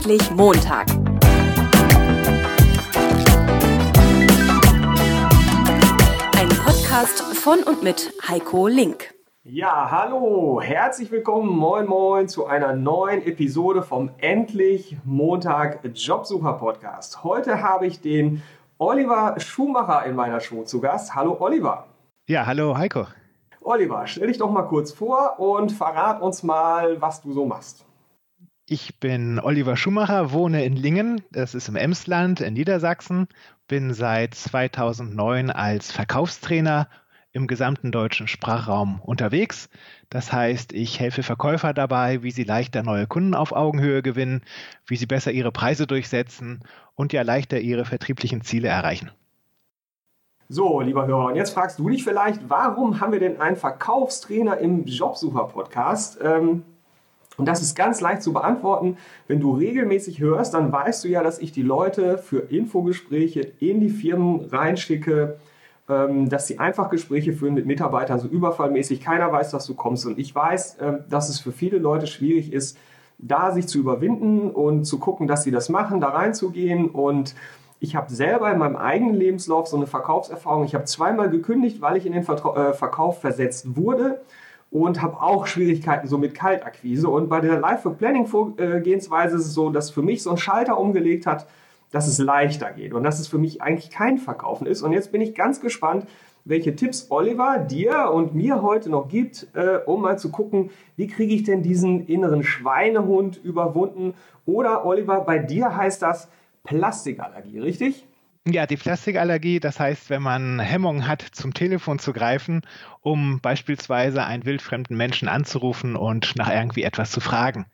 Endlich Montag. Ein Podcast von und mit Heiko Link. Ja, hallo, herzlich willkommen, moin moin zu einer neuen Episode vom Endlich Montag Jobsucher Podcast. Heute habe ich den Oliver Schumacher in meiner Show zu Gast. Hallo Oliver. Ja, hallo Heiko. Oliver, stell dich doch mal kurz vor und verrat uns mal, was du so machst. Ich bin Oliver Schumacher, wohne in Lingen, das ist im Emsland in Niedersachsen, bin seit 2009 als Verkaufstrainer im gesamten deutschen Sprachraum unterwegs. Das heißt, ich helfe Verkäufer dabei, wie sie leichter neue Kunden auf Augenhöhe gewinnen, wie sie besser ihre Preise durchsetzen und ja leichter ihre vertrieblichen Ziele erreichen. So, lieber Hörer, und jetzt fragst du dich vielleicht, warum haben wir denn einen Verkaufstrainer im Jobsucher-Podcast? Ähm, und das ist ganz leicht zu beantworten. Wenn du regelmäßig hörst, dann weißt du ja, dass ich die Leute für Infogespräche in die Firmen reinschicke, ähm, dass sie einfach Gespräche führen mit Mitarbeitern, so überfallmäßig. Keiner weiß, dass du kommst. Und ich weiß, ähm, dass es für viele Leute schwierig ist, da sich zu überwinden und zu gucken, dass sie das machen, da reinzugehen. Und ich habe selber in meinem eigenen Lebenslauf so eine Verkaufserfahrung. Ich habe zweimal gekündigt, weil ich in den äh, Verkauf versetzt wurde und habe auch Schwierigkeiten so mit Kaltakquise. Und bei der Life-for-Planning-Vorgehensweise ist es so, dass für mich so ein Schalter umgelegt hat, dass es leichter geht und dass es für mich eigentlich kein Verkaufen ist. Und jetzt bin ich ganz gespannt, welche Tipps Oliver dir und mir heute noch gibt, äh, um mal zu gucken, wie kriege ich denn diesen inneren Schweinehund überwunden. Oder Oliver, bei dir heißt das Plastikallergie, richtig? Ja, die Plastikallergie, das heißt, wenn man Hemmungen hat, zum Telefon zu greifen, um beispielsweise einen wildfremden Menschen anzurufen und nach irgendwie etwas zu fragen.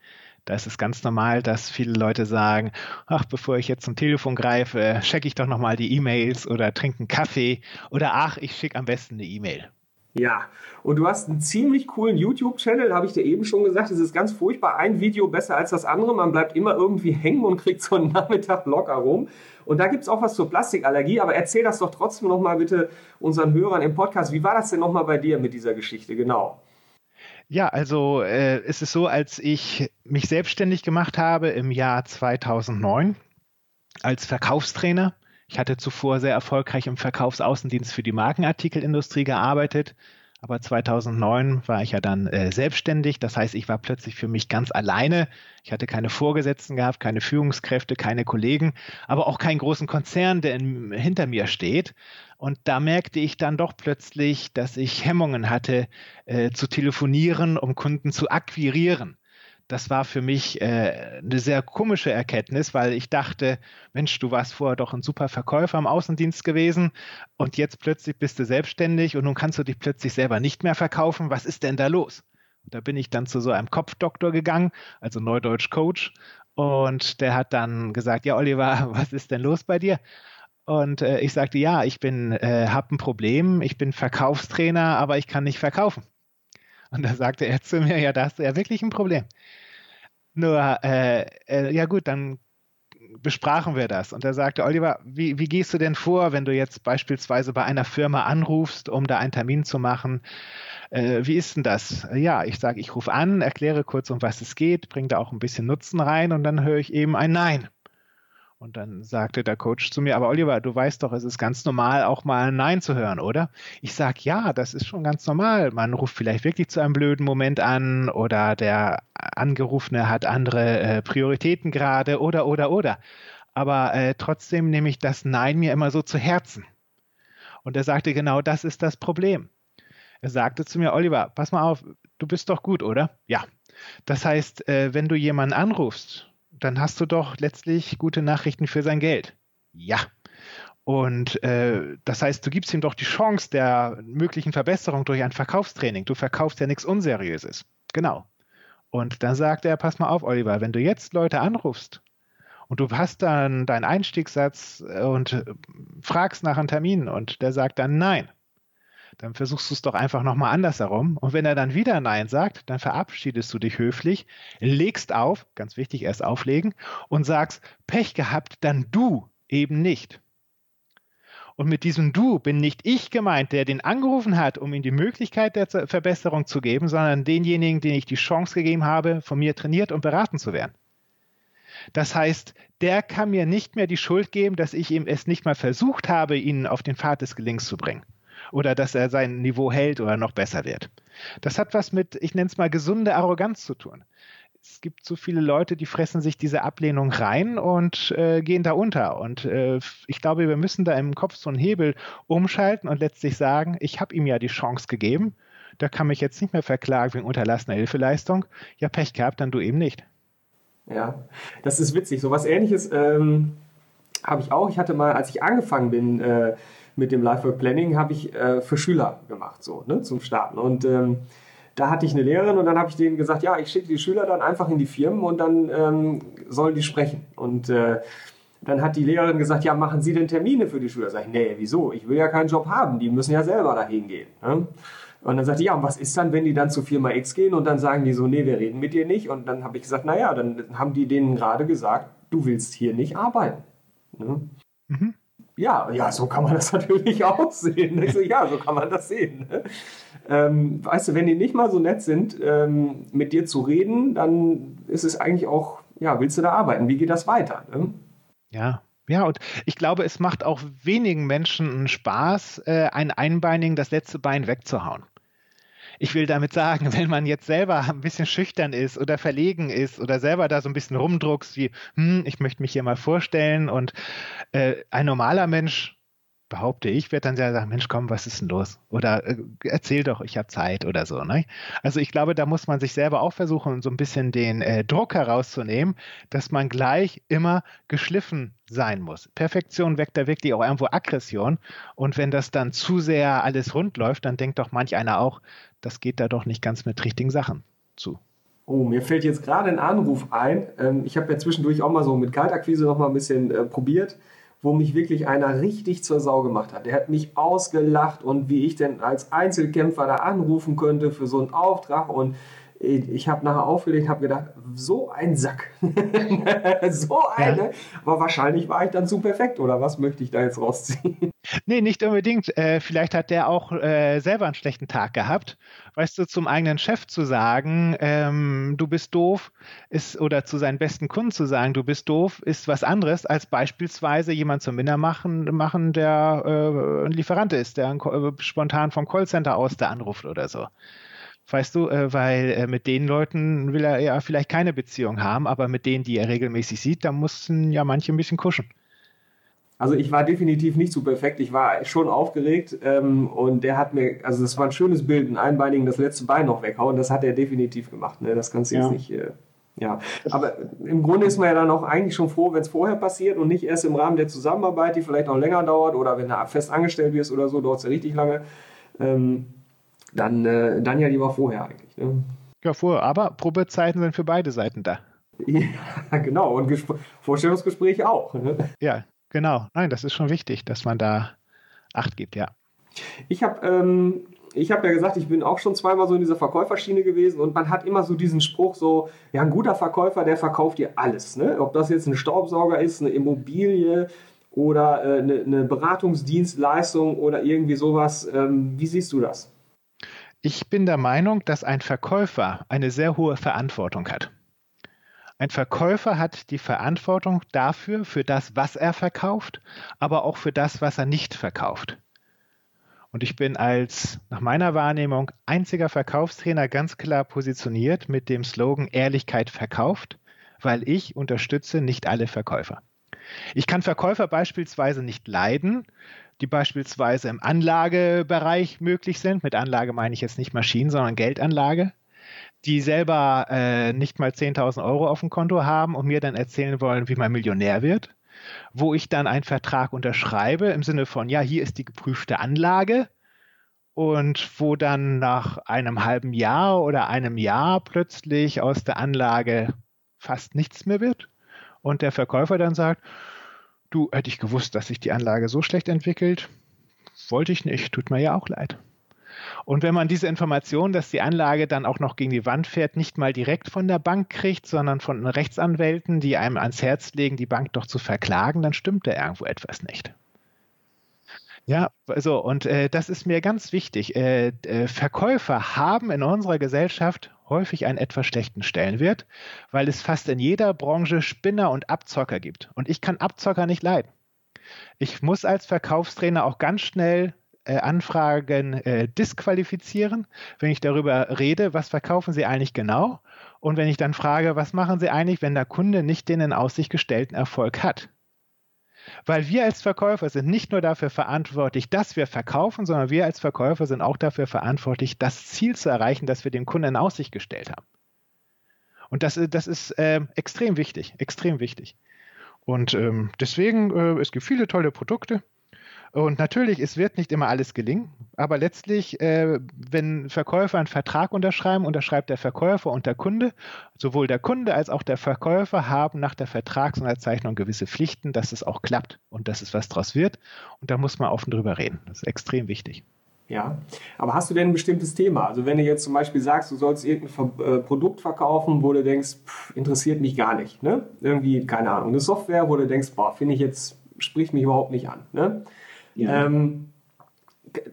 Da ist es ganz normal, dass viele Leute sagen, ach, bevor ich jetzt zum Telefon greife, checke ich doch nochmal die E-Mails oder trinke einen Kaffee oder ach, ich schicke am besten eine E-Mail. Ja, und du hast einen ziemlich coolen YouTube-Channel, habe ich dir eben schon gesagt. Es ist ganz furchtbar, ein Video besser als das andere. Man bleibt immer irgendwie hängen und kriegt so einen Nachmittag locker rum. Und da gibt es auch was zur Plastikallergie, aber erzähl das doch trotzdem nochmal bitte unseren Hörern im Podcast. Wie war das denn nochmal bei dir mit dieser Geschichte? Genau. Ja, also äh, es ist so, als ich mich selbstständig gemacht habe im Jahr 2009 als Verkaufstrainer, ich hatte zuvor sehr erfolgreich im Verkaufsaußendienst für die Markenartikelindustrie gearbeitet, aber 2009 war ich ja dann äh, selbstständig. Das heißt, ich war plötzlich für mich ganz alleine. Ich hatte keine Vorgesetzten gehabt, keine Führungskräfte, keine Kollegen, aber auch keinen großen Konzern, der in, hinter mir steht. Und da merkte ich dann doch plötzlich, dass ich Hemmungen hatte, äh, zu telefonieren, um Kunden zu akquirieren das war für mich äh, eine sehr komische Erkenntnis, weil ich dachte, Mensch, du warst vorher doch ein super Verkäufer im Außendienst gewesen und jetzt plötzlich bist du selbstständig und nun kannst du dich plötzlich selber nicht mehr verkaufen. Was ist denn da los? Da bin ich dann zu so einem Kopfdoktor gegangen, also Neudeutsch Coach, und der hat dann gesagt, ja Oliver, was ist denn los bei dir? Und äh, ich sagte, ja, ich bin, äh, habe ein Problem, ich bin Verkaufstrainer, aber ich kann nicht verkaufen. Und da sagte er zu mir, ja, da hast du ja wirklich ein Problem. Nur, äh, äh, ja gut, dann besprachen wir das. Und er sagte, Oliver, wie, wie gehst du denn vor, wenn du jetzt beispielsweise bei einer Firma anrufst, um da einen Termin zu machen? Äh, wie ist denn das? Ja, ich sage, ich rufe an, erkläre kurz, um was es geht, bringe da auch ein bisschen Nutzen rein und dann höre ich eben ein Nein. Und dann sagte der Coach zu mir, aber Oliver, du weißt doch, es ist ganz normal, auch mal ein Nein zu hören, oder? Ich sage, ja, das ist schon ganz normal. Man ruft vielleicht wirklich zu einem blöden Moment an oder der Angerufene hat andere äh, Prioritäten gerade oder, oder, oder. Aber äh, trotzdem nehme ich das Nein mir immer so zu Herzen. Und er sagte, genau das ist das Problem. Er sagte zu mir, Oliver, pass mal auf, du bist doch gut, oder? Ja. Das heißt, äh, wenn du jemanden anrufst dann hast du doch letztlich gute Nachrichten für sein Geld. Ja. Und äh, das heißt, du gibst ihm doch die Chance der möglichen Verbesserung durch ein Verkaufstraining. Du verkaufst ja nichts Unseriöses. Genau. Und dann sagt er, pass mal auf, Oliver, wenn du jetzt Leute anrufst und du hast dann deinen Einstiegssatz und fragst nach einem Termin und der sagt dann nein, dann versuchst du es doch einfach nochmal andersherum. Und wenn er dann wieder Nein sagt, dann verabschiedest du dich höflich, legst auf, ganz wichtig, erst auflegen, und sagst, Pech gehabt, dann du eben nicht. Und mit diesem Du bin nicht ich gemeint, der den angerufen hat, um ihm die Möglichkeit der Verbesserung zu geben, sondern denjenigen, den ich die Chance gegeben habe, von mir trainiert und beraten zu werden. Das heißt, der kann mir nicht mehr die Schuld geben, dass ich ihm es nicht mal versucht habe, ihn auf den Pfad des Gelings zu bringen. Oder dass er sein Niveau hält oder noch besser wird. Das hat was mit, ich nenne es mal, gesunde Arroganz zu tun. Es gibt so viele Leute, die fressen sich diese Ablehnung rein und äh, gehen da unter. Und äh, ich glaube, wir müssen da im Kopf so einen Hebel umschalten und letztlich sagen, ich habe ihm ja die Chance gegeben. Da kann mich jetzt nicht mehr verklagen wegen unterlassener Hilfeleistung. Ja, Pech gehabt, dann du eben nicht. Ja, das ist witzig. So was ähnliches ähm, habe ich auch. Ich hatte mal, als ich angefangen bin äh, mit dem Life-Work Planning, habe ich äh, für Schüler gemacht, so, ne, zum Starten. Und ähm, da hatte ich eine Lehrerin und dann habe ich denen gesagt, ja, ich schicke die Schüler dann einfach in die Firmen und dann ähm, sollen die sprechen. Und äh, dann hat die Lehrerin gesagt, ja, machen Sie denn Termine für die Schüler? Sag ich, nee, wieso? Ich will ja keinen Job haben, die müssen ja selber dahin gehen. Ne? Und dann sagte ich, ja, und was ist dann, wenn die dann zu Firma X gehen und dann sagen die so, nee, wir reden mit dir nicht? Und dann habe ich gesagt, naja, dann haben die denen gerade gesagt, du willst hier nicht arbeiten. Ne? Mhm. Ja, ja, so kann man das natürlich auch sehen. So, ja, so kann man das sehen. Ne? Ähm, weißt du, wenn die nicht mal so nett sind, ähm, mit dir zu reden, dann ist es eigentlich auch, ja, willst du da arbeiten? Wie geht das weiter? Ne? Ja, ja, und ich glaube, es macht auch wenigen Menschen Spaß, äh, einen Einbeinigen das letzte Bein wegzuhauen. Ich will damit sagen, wenn man jetzt selber ein bisschen schüchtern ist oder verlegen ist oder selber da so ein bisschen rumdruckst, wie, hm, ich möchte mich hier mal vorstellen und äh, ein normaler Mensch behaupte ich, werde dann ja sagen, Mensch, komm, was ist denn los? Oder äh, erzähl doch, ich habe Zeit oder so. Ne? Also ich glaube, da muss man sich selber auch versuchen, so ein bisschen den äh, Druck herauszunehmen, dass man gleich immer geschliffen sein muss. Perfektion weckt da wirklich auch irgendwo Aggression. Und wenn das dann zu sehr alles rund läuft, dann denkt doch manch einer auch, das geht da doch nicht ganz mit richtigen Sachen zu. Oh, mir fällt jetzt gerade ein Anruf ein. Ähm, ich habe ja zwischendurch auch mal so mit Kaltakquise noch mal ein bisschen äh, probiert wo mich wirklich einer richtig zur Sau gemacht hat. Der hat mich ausgelacht und wie ich denn als Einzelkämpfer da anrufen könnte für so einen Auftrag und ich habe nachher aufgelegt, habe gedacht, so ein Sack. so eine. Ja. Aber wahrscheinlich war ich dann zu perfekt, oder was möchte ich da jetzt rausziehen? Nee, nicht unbedingt. Äh, vielleicht hat der auch äh, selber einen schlechten Tag gehabt. Weißt du, zum eigenen Chef zu sagen, ähm, du bist doof, ist, oder zu seinen besten Kunden zu sagen, du bist doof, ist was anderes, als beispielsweise jemand zum Minder machen, machen der äh, ein Lieferant ist, der ein, äh, spontan vom Callcenter aus da anruft oder so. Weißt du, äh, weil äh, mit den Leuten will er ja vielleicht keine Beziehung haben, aber mit denen, die er regelmäßig sieht, da mussten ja manche ein bisschen kuschen. Also ich war definitiv nicht so perfekt. Ich war schon aufgeregt ähm, und der hat mir, also das war ein schönes Bild, ein Einbeinigen das letzte Bein noch weghauen. Das hat er definitiv gemacht. Ne? Das kannst du ja. jetzt nicht. Äh, ja, aber im Grunde ist man ja dann auch eigentlich schon froh, wenn es vorher passiert und nicht erst im Rahmen der Zusammenarbeit, die vielleicht noch länger dauert oder wenn du fest angestellt wirst oder so, dauert es ja richtig lange. Ähm, dann, äh, dann ja lieber vorher eigentlich. Ne? Ja, vorher. Aber Probezeiten sind für beide Seiten da. Ja, genau. Und Gespr Vorstellungsgespräche auch. Ne? Ja, genau. Nein, das ist schon wichtig, dass man da Acht gibt, ja. Ich habe ähm, hab ja gesagt, ich bin auch schon zweimal so in dieser Verkäuferschiene gewesen und man hat immer so diesen Spruch so, ja, ein guter Verkäufer, der verkauft dir alles. Ne? Ob das jetzt ein Staubsauger ist, eine Immobilie oder äh, eine, eine, Beratungsdienstleistung oder irgendwie sowas. Ähm, wie siehst du das? Ich bin der Meinung, dass ein Verkäufer eine sehr hohe Verantwortung hat. Ein Verkäufer hat die Verantwortung dafür, für das, was er verkauft, aber auch für das, was er nicht verkauft. Und ich bin als, nach meiner Wahrnehmung, einziger Verkaufstrainer ganz klar positioniert mit dem Slogan Ehrlichkeit verkauft, weil ich unterstütze nicht alle Verkäufer. Ich kann Verkäufer beispielsweise nicht leiden, die beispielsweise im Anlagebereich möglich sind. Mit Anlage meine ich jetzt nicht Maschinen, sondern Geldanlage, die selber äh, nicht mal 10.000 Euro auf dem Konto haben und mir dann erzählen wollen, wie man Millionär wird, wo ich dann einen Vertrag unterschreibe im Sinne von, ja, hier ist die geprüfte Anlage und wo dann nach einem halben Jahr oder einem Jahr plötzlich aus der Anlage fast nichts mehr wird und der Verkäufer dann sagt, Du, hätte ich gewusst, dass sich die Anlage so schlecht entwickelt, wollte ich nicht, tut mir ja auch leid. Und wenn man diese Information, dass die Anlage dann auch noch gegen die Wand fährt, nicht mal direkt von der Bank kriegt, sondern von Rechtsanwälten, die einem ans Herz legen, die Bank doch zu verklagen, dann stimmt da irgendwo etwas nicht. Ja, also und äh, das ist mir ganz wichtig. Äh, äh, Verkäufer haben in unserer Gesellschaft häufig einen etwas schlechten Stellenwert, weil es fast in jeder Branche Spinner und Abzocker gibt. Und ich kann Abzocker nicht leiden. Ich muss als Verkaufstrainer auch ganz schnell äh, Anfragen äh, disqualifizieren, wenn ich darüber rede, was verkaufen Sie eigentlich genau? Und wenn ich dann frage, was machen Sie eigentlich, wenn der Kunde nicht den in Aussicht gestellten Erfolg hat? Weil wir als Verkäufer sind nicht nur dafür verantwortlich, dass wir verkaufen, sondern wir als Verkäufer sind auch dafür verantwortlich, das Ziel zu erreichen, das wir dem Kunden in Aussicht gestellt haben. Und das, das ist äh, extrem wichtig, extrem wichtig. Und ähm, deswegen, äh, es gibt viele tolle Produkte. Und natürlich, es wird nicht immer alles gelingen, aber letztlich, äh, wenn Verkäufer einen Vertrag unterschreiben, unterschreibt der Verkäufer und der Kunde. Sowohl der Kunde als auch der Verkäufer haben nach der Vertragsunterzeichnung gewisse Pflichten, dass es auch klappt und dass es was draus wird. Und da muss man offen drüber reden. Das ist extrem wichtig. Ja, aber hast du denn ein bestimmtes Thema? Also wenn du jetzt zum Beispiel sagst, du sollst irgendein äh, Produkt verkaufen, wo du denkst, pff, interessiert mich gar nicht, ne? Irgendwie, keine Ahnung, eine Software, wo du denkst, boah, finde ich jetzt, spricht mich überhaupt nicht an, ne? Ja. Ähm,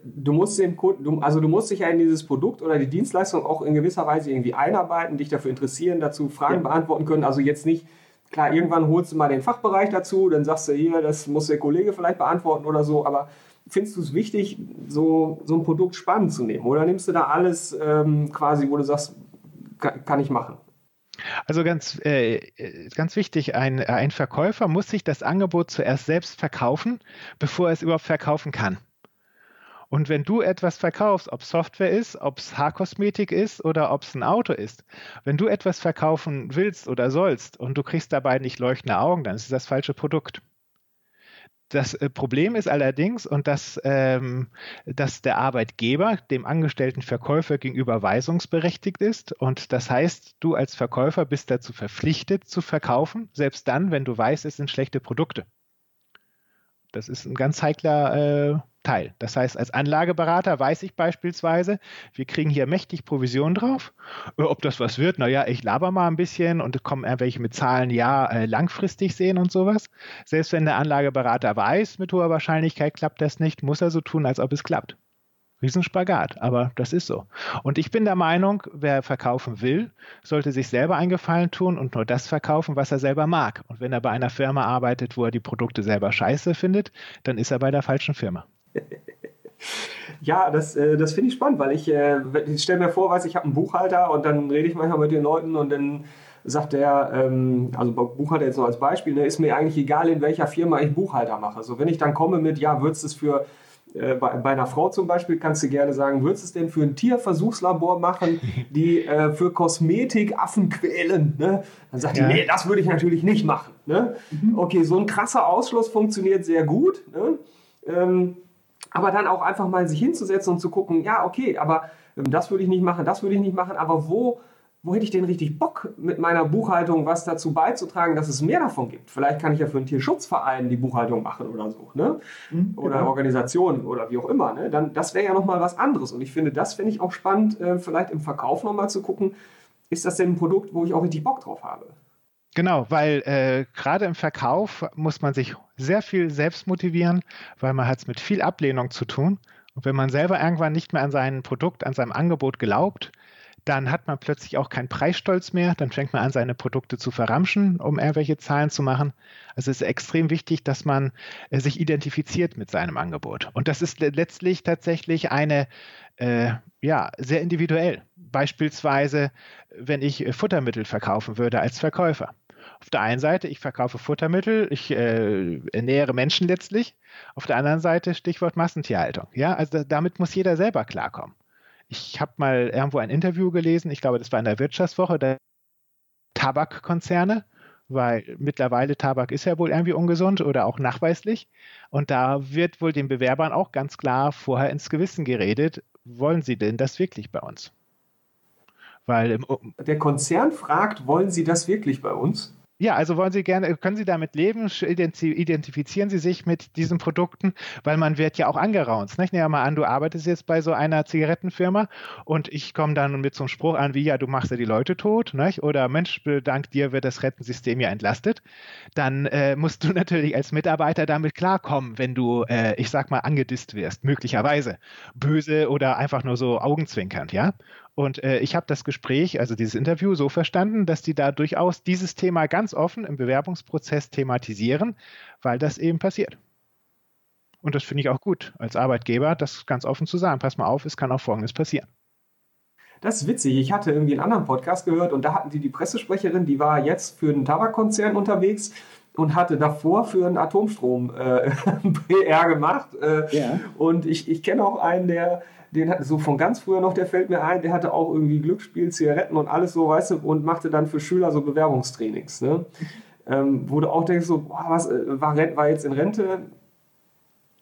du musst den Kunden, also du musst dich ja in dieses Produkt oder die Dienstleistung auch in gewisser Weise irgendwie einarbeiten, dich dafür interessieren, dazu Fragen ja. beantworten können. Also jetzt nicht, klar, irgendwann holst du mal den Fachbereich dazu, dann sagst du hier, das muss der Kollege vielleicht beantworten oder so, aber findest du es wichtig, so, so ein Produkt spannend zu nehmen? Oder nimmst du da alles ähm, quasi, wo du sagst, kann, kann ich machen? Also ganz, äh, ganz wichtig, ein, ein Verkäufer muss sich das Angebot zuerst selbst verkaufen, bevor er es überhaupt verkaufen kann. Und wenn du etwas verkaufst, ob Software ist, ob es Haarkosmetik ist oder ob es ein Auto ist, wenn du etwas verkaufen willst oder sollst und du kriegst dabei nicht leuchtende Augen, dann ist das falsche Produkt. Das äh, Problem ist allerdings, und dass, ähm, dass der Arbeitgeber dem angestellten Verkäufer gegenüber weisungsberechtigt ist. Und das heißt, du als Verkäufer bist dazu verpflichtet zu verkaufen, selbst dann, wenn du weißt, es sind schlechte Produkte. Das ist ein ganz heikler äh, Teil. Das heißt, als Anlageberater weiß ich beispielsweise, wir kriegen hier mächtig Provision drauf. Äh, ob das was wird, naja, ich laber mal ein bisschen und kommen irgendwelche mit Zahlen, ja, äh, langfristig sehen und sowas. Selbst wenn der Anlageberater weiß, mit hoher Wahrscheinlichkeit klappt das nicht, muss er so tun, als ob es klappt. Riesenspagat, aber das ist so. Und ich bin der Meinung, wer verkaufen will, sollte sich selber einen Gefallen tun und nur das verkaufen, was er selber mag. Und wenn er bei einer Firma arbeitet, wo er die Produkte selber scheiße findet, dann ist er bei der falschen Firma. Ja, das, äh, das finde ich spannend, weil ich, äh, ich stelle mir vor, weiß ich habe einen Buchhalter und dann rede ich manchmal mit den Leuten und dann sagt der, ähm, also Buchhalter jetzt noch als Beispiel, ne, ist mir eigentlich egal, in welcher Firma ich Buchhalter mache. Also wenn ich dann komme mit, ja, würdest du es für äh, bei, bei, einer Frau zum Beispiel kannst du gerne sagen, würdest du es denn für ein Tierversuchslabor machen, die äh, für Kosmetik Affen quälen? Ne? Dann sagt ja. die, nee, das würde ich natürlich nicht machen. Ne? Mhm. Okay, so ein krasser Ausschluss funktioniert sehr gut. Ne? Ähm, aber dann auch einfach mal sich hinzusetzen und zu gucken, ja, okay, aber ähm, das würde ich nicht machen, das würde ich nicht machen, aber wo, wo hätte ich denn richtig Bock mit meiner Buchhaltung was dazu beizutragen, dass es mehr davon gibt? Vielleicht kann ich ja für einen Tierschutzverein die Buchhaltung machen oder so, ne? Mhm, oder genau. Organisationen oder wie auch immer, ne? Dann, das wäre ja nochmal was anderes. Und ich finde, das finde ich auch spannend, äh, vielleicht im Verkauf nochmal zu gucken, ist das denn ein Produkt, wo ich auch richtig Bock drauf habe? Genau, weil äh, gerade im Verkauf muss man sich sehr viel selbst motivieren, weil man hat es mit viel Ablehnung zu tun. Und wenn man selber irgendwann nicht mehr an sein Produkt, an seinem Angebot glaubt, dann hat man plötzlich auch keinen Preisstolz mehr, dann fängt man an, seine Produkte zu verramschen, um irgendwelche Zahlen zu machen. Also es ist extrem wichtig, dass man äh, sich identifiziert mit seinem Angebot. Und das ist letztlich tatsächlich eine, äh, ja, sehr individuell. Beispielsweise, wenn ich äh, Futtermittel verkaufen würde als Verkäufer auf der einen Seite, ich verkaufe Futtermittel, ich äh, ernähre Menschen letztlich. Auf der anderen Seite Stichwort Massentierhaltung. Ja, also damit muss jeder selber klarkommen. Ich habe mal irgendwo ein Interview gelesen, ich glaube, das war in der Wirtschaftswoche, der Tabakkonzerne, weil mittlerweile Tabak ist ja wohl irgendwie ungesund oder auch nachweislich. Und da wird wohl den Bewerbern auch ganz klar vorher ins Gewissen geredet, wollen sie denn das wirklich bei uns? Weil der Konzern fragt, wollen Sie das wirklich bei uns? Ja, also wollen Sie gerne, können Sie damit leben? Identifizieren Sie sich mit diesen Produkten, weil man wird ja auch angeraunt. Ich nehme mal an, du arbeitest jetzt bei so einer Zigarettenfirma und ich komme dann mit so einem Spruch an wie, ja, du machst ja die Leute tot, nicht? oder Mensch, dank dir wird das Rentensystem ja entlastet. Dann äh, musst du natürlich als Mitarbeiter damit klarkommen, wenn du, äh, ich sag mal, angedisst wirst, möglicherweise. Böse oder einfach nur so augenzwinkernd, ja? Und äh, ich habe das Gespräch, also dieses Interview, so verstanden, dass die da durchaus dieses Thema ganz offen im Bewerbungsprozess thematisieren, weil das eben passiert. Und das finde ich auch gut als Arbeitgeber, das ganz offen zu sagen. Pass mal auf, es kann auch Folgendes passieren. Das ist witzig. Ich hatte irgendwie einen anderen Podcast gehört und da hatten die die Pressesprecherin, die war jetzt für einen Tabakkonzern unterwegs und hatte davor für einen Atomstrom äh, PR gemacht. Äh, ja. Und ich, ich kenne auch einen, der den hat so von ganz früher noch, der fällt mir ein, der hatte auch irgendwie Glücksspiel, Zigaretten und alles so, weißt du, und machte dann für Schüler so Bewerbungstrainings. Ne? Ähm, wo du auch denkst, so, boah, was äh, war, war jetzt in Rente?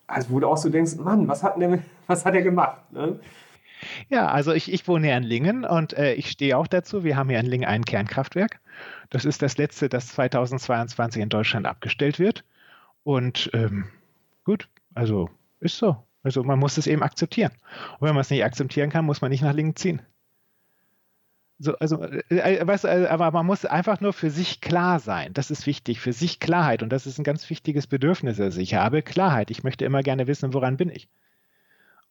Also wo du auch so denkst, Mann, was hat der, was hat er gemacht? Ne? Ja, also ich, ich wohne ja in Lingen und äh, ich stehe auch dazu. Wir haben hier in Lingen ein Kernkraftwerk. Das ist das letzte, das 2022 in Deutschland abgestellt wird. Und ähm, gut, also ist so. Also man muss es eben akzeptieren. Und wenn man es nicht akzeptieren kann, muss man nicht nach links ziehen. So, also, äh, äh weißt, äh, aber man muss einfach nur für sich klar sein. Das ist wichtig, für sich Klarheit. Und das ist ein ganz wichtiges Bedürfnis, das ich habe. Klarheit. Ich möchte immer gerne wissen, woran bin ich.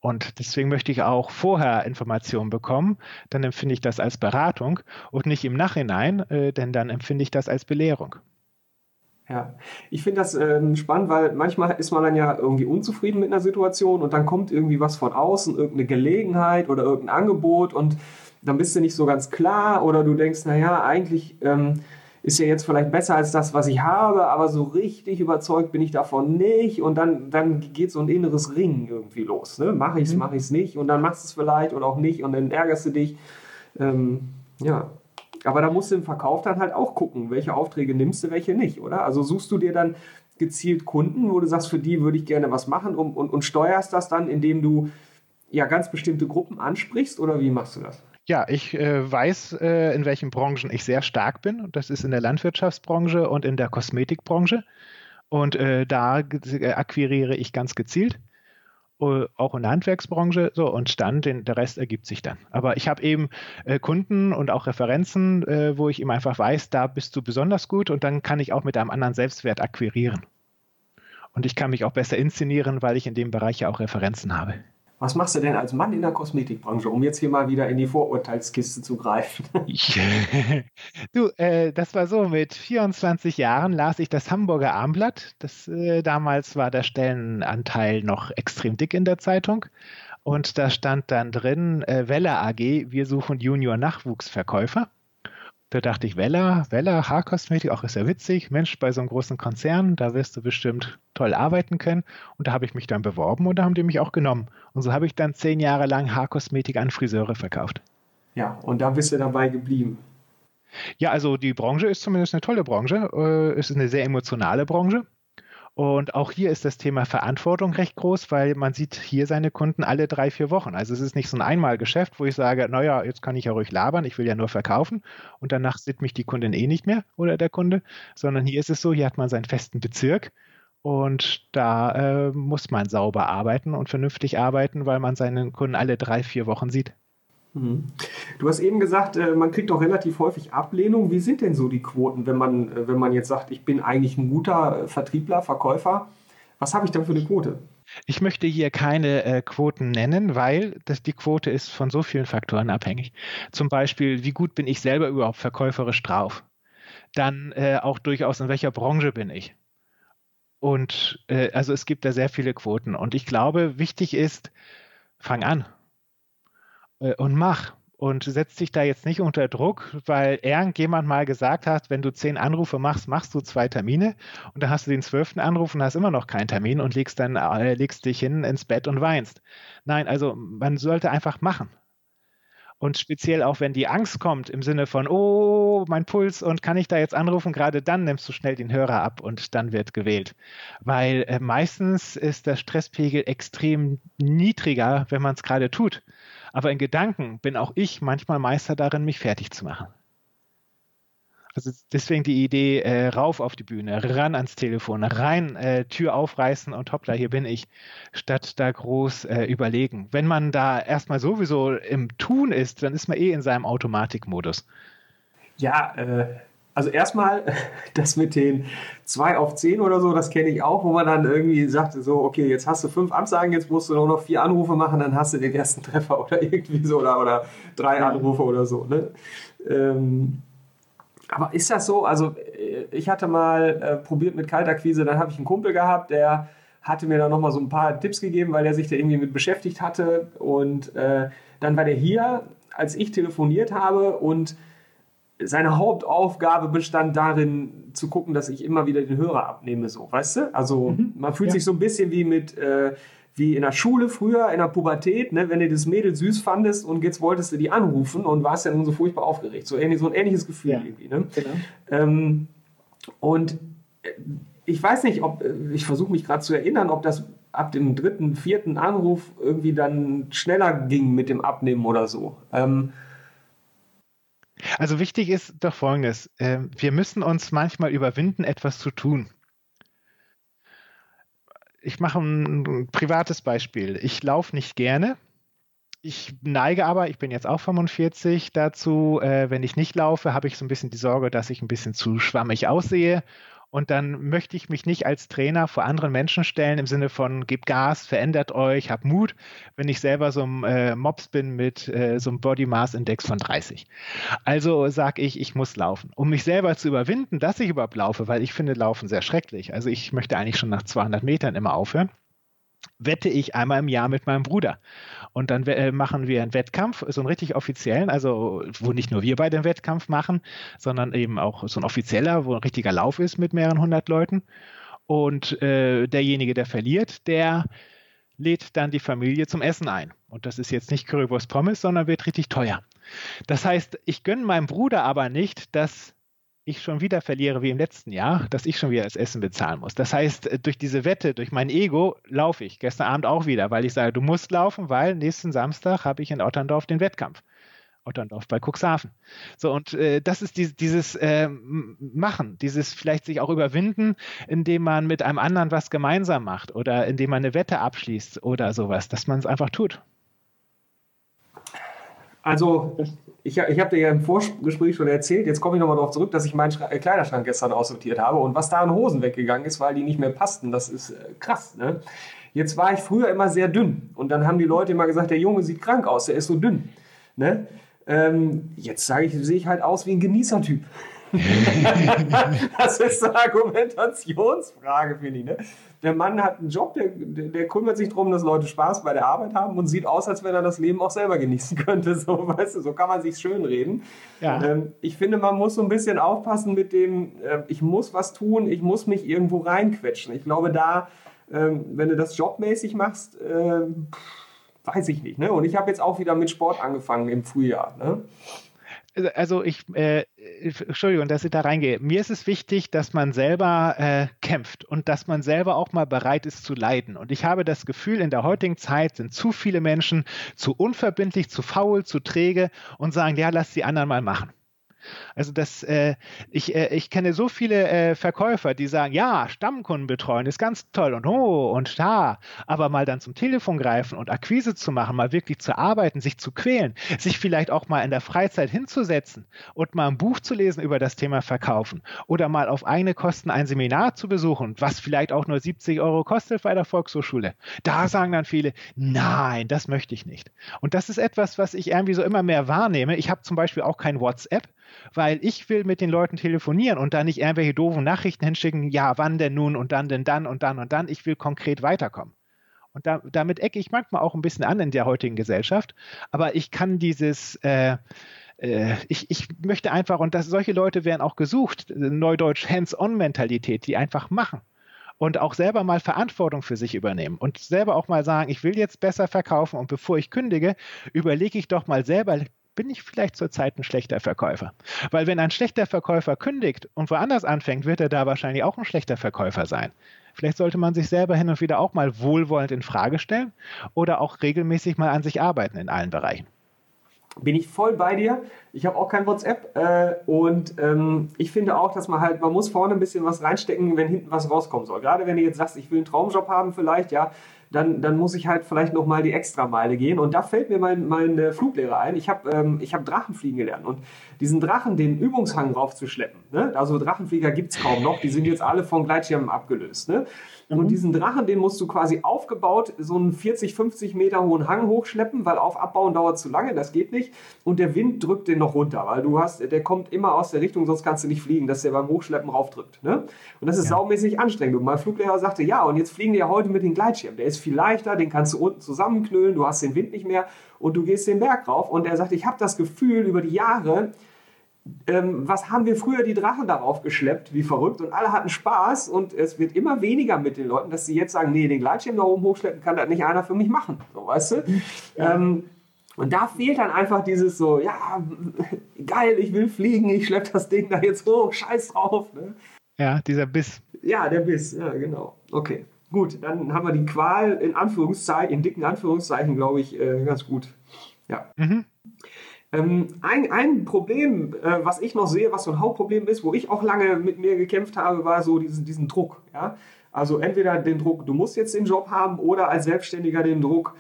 Und deswegen möchte ich auch vorher Informationen bekommen. Dann empfinde ich das als Beratung und nicht im Nachhinein, äh, denn dann empfinde ich das als Belehrung. Ja, ich finde das ähm, spannend, weil manchmal ist man dann ja irgendwie unzufrieden mit einer Situation und dann kommt irgendwie was von außen, irgendeine Gelegenheit oder irgendein Angebot und dann bist du nicht so ganz klar oder du denkst, naja, eigentlich ähm, ist ja jetzt vielleicht besser als das, was ich habe, aber so richtig überzeugt bin ich davon nicht und dann, dann geht so ein inneres Ringen irgendwie los. Ne? Mache ich es, mhm. mache ich es nicht und dann machst du es vielleicht oder auch nicht und dann ärgerst du dich. Ähm, ja, aber da musst du im Verkauf dann halt auch gucken, welche Aufträge nimmst du, welche nicht, oder? Also suchst du dir dann gezielt Kunden, wo du sagst, für die würde ich gerne was machen und, und, und steuerst das dann, indem du ja ganz bestimmte Gruppen ansprichst oder wie machst du das? Ja, ich äh, weiß, äh, in welchen Branchen ich sehr stark bin. Und das ist in der Landwirtschaftsbranche und in der Kosmetikbranche. Und äh, da akquiriere ich ganz gezielt. Äh, auch in der Handwerksbranche, so und dann den, der Rest ergibt sich dann. Aber ich habe eben äh, Kunden und auch Referenzen, äh, wo ich eben einfach weiß, da bist du besonders gut und dann kann ich auch mit einem anderen Selbstwert akquirieren. Und ich kann mich auch besser inszenieren, weil ich in dem Bereich ja auch Referenzen habe. Was machst du denn als Mann in der Kosmetikbranche, um jetzt hier mal wieder in die Vorurteilskiste zu greifen? du, äh, das war so, mit 24 Jahren las ich das Hamburger Armblatt. Das, äh, damals war der Stellenanteil noch extrem dick in der Zeitung. Und da stand dann drin, äh, Weller AG, wir suchen Junior-Nachwuchsverkäufer. Da dachte ich, Weller, Weller, Haarkosmetik, auch ist ja witzig. Mensch, bei so einem großen Konzern, da wirst du bestimmt toll arbeiten können. Und da habe ich mich dann beworben und da haben die mich auch genommen. Und so habe ich dann zehn Jahre lang Haarkosmetik an Friseure verkauft. Ja, und da bist du dabei geblieben. Ja, also die Branche ist zumindest eine tolle Branche. Äh, es ist eine sehr emotionale Branche. Und auch hier ist das Thema Verantwortung recht groß, weil man sieht hier seine Kunden alle drei, vier Wochen. Also es ist nicht so ein Einmalgeschäft, wo ich sage, naja, jetzt kann ich ja ruhig labern, ich will ja nur verkaufen und danach sieht mich die Kundin eh nicht mehr oder der Kunde, sondern hier ist es so, hier hat man seinen festen Bezirk und da äh, muss man sauber arbeiten und vernünftig arbeiten, weil man seinen Kunden alle drei, vier Wochen sieht. Mhm. Du hast eben gesagt, äh, man kriegt auch relativ häufig Ablehnung. Wie sind denn so die Quoten, wenn man, äh, wenn man jetzt sagt, ich bin eigentlich ein guter äh, Vertriebler, Verkäufer? Was habe ich dann für eine Quote? Ich möchte hier keine äh, Quoten nennen, weil das, die Quote ist von so vielen Faktoren abhängig. Zum Beispiel, wie gut bin ich selber überhaupt verkäuferisch drauf? Dann äh, auch durchaus, in welcher Branche bin ich? Und äh, also es gibt da sehr viele Quoten. Und ich glaube, wichtig ist, fang an und mach. Und setz dich da jetzt nicht unter Druck, weil irgendjemand mal gesagt hat, wenn du zehn Anrufe machst, machst du zwei Termine und dann hast du den zwölften Anruf und hast immer noch keinen Termin und legst dann äh, legst dich hin ins Bett und weinst. Nein, also man sollte einfach machen. Und speziell auch, wenn die Angst kommt im Sinne von, oh, mein Puls und kann ich da jetzt anrufen, gerade dann nimmst du schnell den Hörer ab und dann wird gewählt. Weil äh, meistens ist der Stresspegel extrem niedriger, wenn man es gerade tut. Aber in Gedanken bin auch ich manchmal Meister darin, mich fertig zu machen. Also deswegen die Idee, äh, rauf auf die Bühne, ran ans Telefon, rein, äh, Tür aufreißen und hoppla, hier bin ich, statt da groß äh, überlegen. Wenn man da erstmal sowieso im Tun ist, dann ist man eh in seinem Automatikmodus. Ja, äh, Also erstmal das mit den 2 auf 10 oder so, das kenne ich auch, wo man dann irgendwie sagt, so, okay, jetzt hast du fünf Absagen, jetzt musst du nur noch vier Anrufe machen, dann hast du den ersten Treffer oder irgendwie so oder, oder drei Anrufe oder so. Ne? Ähm, aber ist das so? Also äh, ich hatte mal äh, probiert mit Kaltakquise, dann habe ich einen Kumpel gehabt, der hatte mir dann nochmal so ein paar Tipps gegeben, weil er sich da irgendwie mit beschäftigt hatte. Und äh, dann war der hier, als ich telefoniert habe und seine Hauptaufgabe bestand darin, zu gucken, dass ich immer wieder den Hörer abnehme, so, weißt du? Also mhm. man fühlt ja. sich so ein bisschen wie mit, äh, wie in der Schule früher, in der Pubertät, ne, wenn du das Mädel süß fandest und jetzt wolltest du die anrufen und warst ja nun so furchtbar aufgeregt. So, ähnlich, so ein ähnliches Gefühl ja. irgendwie. Ne? Genau. Ähm, und äh, ich weiß nicht, ob, äh, ich versuche mich gerade zu erinnern, ob das ab dem dritten, vierten Anruf irgendwie dann schneller ging mit dem Abnehmen oder so. Ähm, also wichtig ist doch Folgendes. Ähm, wir müssen uns manchmal überwinden, etwas zu tun. Ich mache ein privates Beispiel. Ich laufe nicht gerne. Ich neige aber, ich bin jetzt auch 45, dazu, äh, wenn ich nicht laufe, habe ich so ein bisschen die Sorge, dass ich ein bisschen zu schwammig aussehe und dann möchte ich mich nicht als Trainer vor anderen Menschen stellen im Sinne von, gebt Gas, verändert euch, habt Mut, wenn ich selber so ein äh, Mops bin mit äh, so einem Body Mass Index von 30. Also sage ich, ich muss laufen. Um mich selber zu überwinden, dass ich überhaupt laufe, weil ich finde Laufen sehr schrecklich. Also ich möchte eigentlich schon nach 200 Metern immer aufhören wette ich einmal im Jahr mit meinem Bruder. Und dann äh, machen wir einen Wettkampf, so einen richtig offiziellen, also wo nicht nur wir beide einen Wettkampf machen, sondern eben auch so ein offizieller, wo ein richtiger Lauf ist mit mehreren hundert Leuten. Und äh, derjenige, der verliert, der lädt dann die Familie zum Essen ein. Und das ist jetzt nicht Currywurst Pommes, sondern wird richtig teuer. Das heißt, ich gönne meinem Bruder aber nicht, dass ich schon wieder verliere wie im letzten Jahr, dass ich schon wieder das Essen bezahlen muss. Das heißt, äh, durch diese Wette, durch mein Ego laufe ich gestern Abend auch wieder, weil ich sage, du musst laufen, weil nächsten Samstag habe ich in Otterndorf den Wettkampf. Otterndorf bei Cuxhaven. So, und äh, das ist die, dieses äh, Machen, dieses vielleicht sich auch überwinden, indem man mit einem anderen was gemeinsam macht oder indem man eine Wette abschließt oder sowas, dass man es einfach tut. Also ich, ich habe dir ja im Vorgespräch schon erzählt, jetzt komme ich nochmal darauf zurück, dass ich meinen Schra äh, Kleiderschrank gestern aussortiert habe und was da an Hosen weggegangen ist, weil die nicht mehr passten, das ist äh, krass. Ne? Jetzt war ich früher immer sehr dünn und dann haben die Leute immer gesagt, der Junge sieht krank aus, der ist so dünn. Ne? Ähm, jetzt sehe ich halt aus wie ein Genießertyp. das ist eine Argumentationsfrage, finde ich. Ne? Der Mann hat einen Job, der, der, kümmert sich darum, dass Leute Spaß bei der Arbeit haben und sieht aus, als wenn er das Leben auch selber genießen könnte. So, weißt du, so kann man sich schön reden. Ja. Ähm, ich finde, man muss so ein bisschen aufpassen mit dem, äh, ich muss was tun, ich muss mich irgendwo reinquetschen. Ich glaube, da, ähm, wenn du das jobmäßig machst, äh, weiß ich nicht. Ne? Und ich habe jetzt auch wieder mit Sport angefangen im Frühjahr. Ne? also ich, äh, Entschuldigung, dass ich da reingehe. Mir ist es wichtig, dass man selber äh, kämpft und dass man selber auch mal bereit ist zu leiden. Und ich habe das Gefühl, in der heutigen Zeit sind zu viele Menschen zu unverbindlich, zu faul, zu träge und sagen, ja, lass die anderen mal machen. Also das, äh, ich, äh, ich kenne so viele äh, Verkäufer, die sagen, ja, Stammkunden betreuen ist ganz toll und oh und da, aber mal dann zum Telefon greifen und Akquise zu machen, mal wirklich zu arbeiten, sich zu quälen, sich vielleicht auch mal in der Freizeit hinzusetzen und mal ein Buch zu lesen über das Thema Verkaufen oder mal auf eigene Kosten ein Seminar zu besuchen, was vielleicht auch nur 70 Euro kostet bei der Volkshochschule. Da sagen dann viele, nein, das möchte ich nicht. Und das ist etwas, was ich irgendwie so immer mehr wahrnehme. Ich habe zum Beispiel auch kein WhatsApp weil ich will mit den Leuten telefonieren und da nicht irgendwelche doofen Nachrichten hinschicken, ja, wann denn nun und dann denn dann und dann und dann. Ich will konkret weiterkommen. Und da, damit ecke ich manchmal auch ein bisschen an in der heutigen Gesellschaft. Aber ich kann dieses, äh, äh, ich, ich möchte einfach, und das, solche Leute werden auch gesucht, Neudeutsch Hands-on-Mentalität, die einfach machen und auch selber mal Verantwortung für sich übernehmen und selber auch mal sagen, ich will jetzt besser verkaufen und bevor ich kündige, überlege ich doch mal selber bin ich vielleicht zurzeit ein schlechter Verkäufer. Weil wenn ein schlechter Verkäufer kündigt und woanders anfängt, wird er da wahrscheinlich auch ein schlechter Verkäufer sein. Vielleicht sollte man sich selber hin und wieder auch mal wohlwollend in Frage stellen oder auch regelmäßig mal an sich arbeiten in allen Bereichen. Bin ich voll bei dir. Ich habe auch kein WhatsApp äh, und ähm, ich finde auch, dass man halt, man muss vorne ein bisschen was reinstecken, wenn hinten was rauskommen soll. Gerade wenn du jetzt sagst, ich will einen Traumjob haben vielleicht, ja, dann, dann muss ich halt vielleicht nochmal die Extrameile gehen. Und da fällt mir mein, mein äh, Fluglehrer ein. Ich habe ähm, hab Drachenfliegen gelernt. Und diesen Drachen, den Übungshang raufzuschleppen, ne? also Drachenflieger gibt es kaum noch, die sind jetzt alle von Gleitschirmen abgelöst. Ne? Und mhm. diesen Drachen, den musst du quasi aufgebaut so einen 40, 50 Meter hohen Hang hochschleppen, weil auf Abbauen dauert zu lange, das geht nicht. Und der Wind drückt den noch runter, weil du hast, der kommt immer aus der Richtung, sonst kannst du nicht fliegen, dass der beim Hochschleppen raufdrückt. Ne? Und das ist ja. saumäßig anstrengend. Und mein Fluglehrer sagte, ja, und jetzt fliegen die ja heute mit dem Gleitschirm. Der ist viel leichter, den kannst du unten zusammenknüllen, du hast den Wind nicht mehr und du gehst den Berg rauf. Und er sagte, ich habe das Gefühl über die Jahre, ähm, was haben wir früher die Drachen darauf geschleppt, wie verrückt, und alle hatten Spaß und es wird immer weniger mit den Leuten, dass sie jetzt sagen, nee, den Gleitschirm da oben hochschleppen kann das nicht einer für mich machen, so weißt du. Ja. Ähm, und da fehlt dann einfach dieses so, ja, geil, ich will fliegen, ich schleppe das Ding da jetzt hoch, scheiß drauf. Ne? Ja, dieser Biss. Ja, der Biss, ja, genau. Okay, gut, dann haben wir die Qual in Anführungszeichen, in dicken Anführungszeichen, glaube ich, äh, ganz gut. Ja. Mhm. Ähm, ein, ein Problem, äh, was ich noch sehe, was so ein Hauptproblem ist, wo ich auch lange mit mir gekämpft habe, war so diesen, diesen Druck. Ja? Also entweder den Druck, du musst jetzt den Job haben, oder als Selbstständiger den Druck,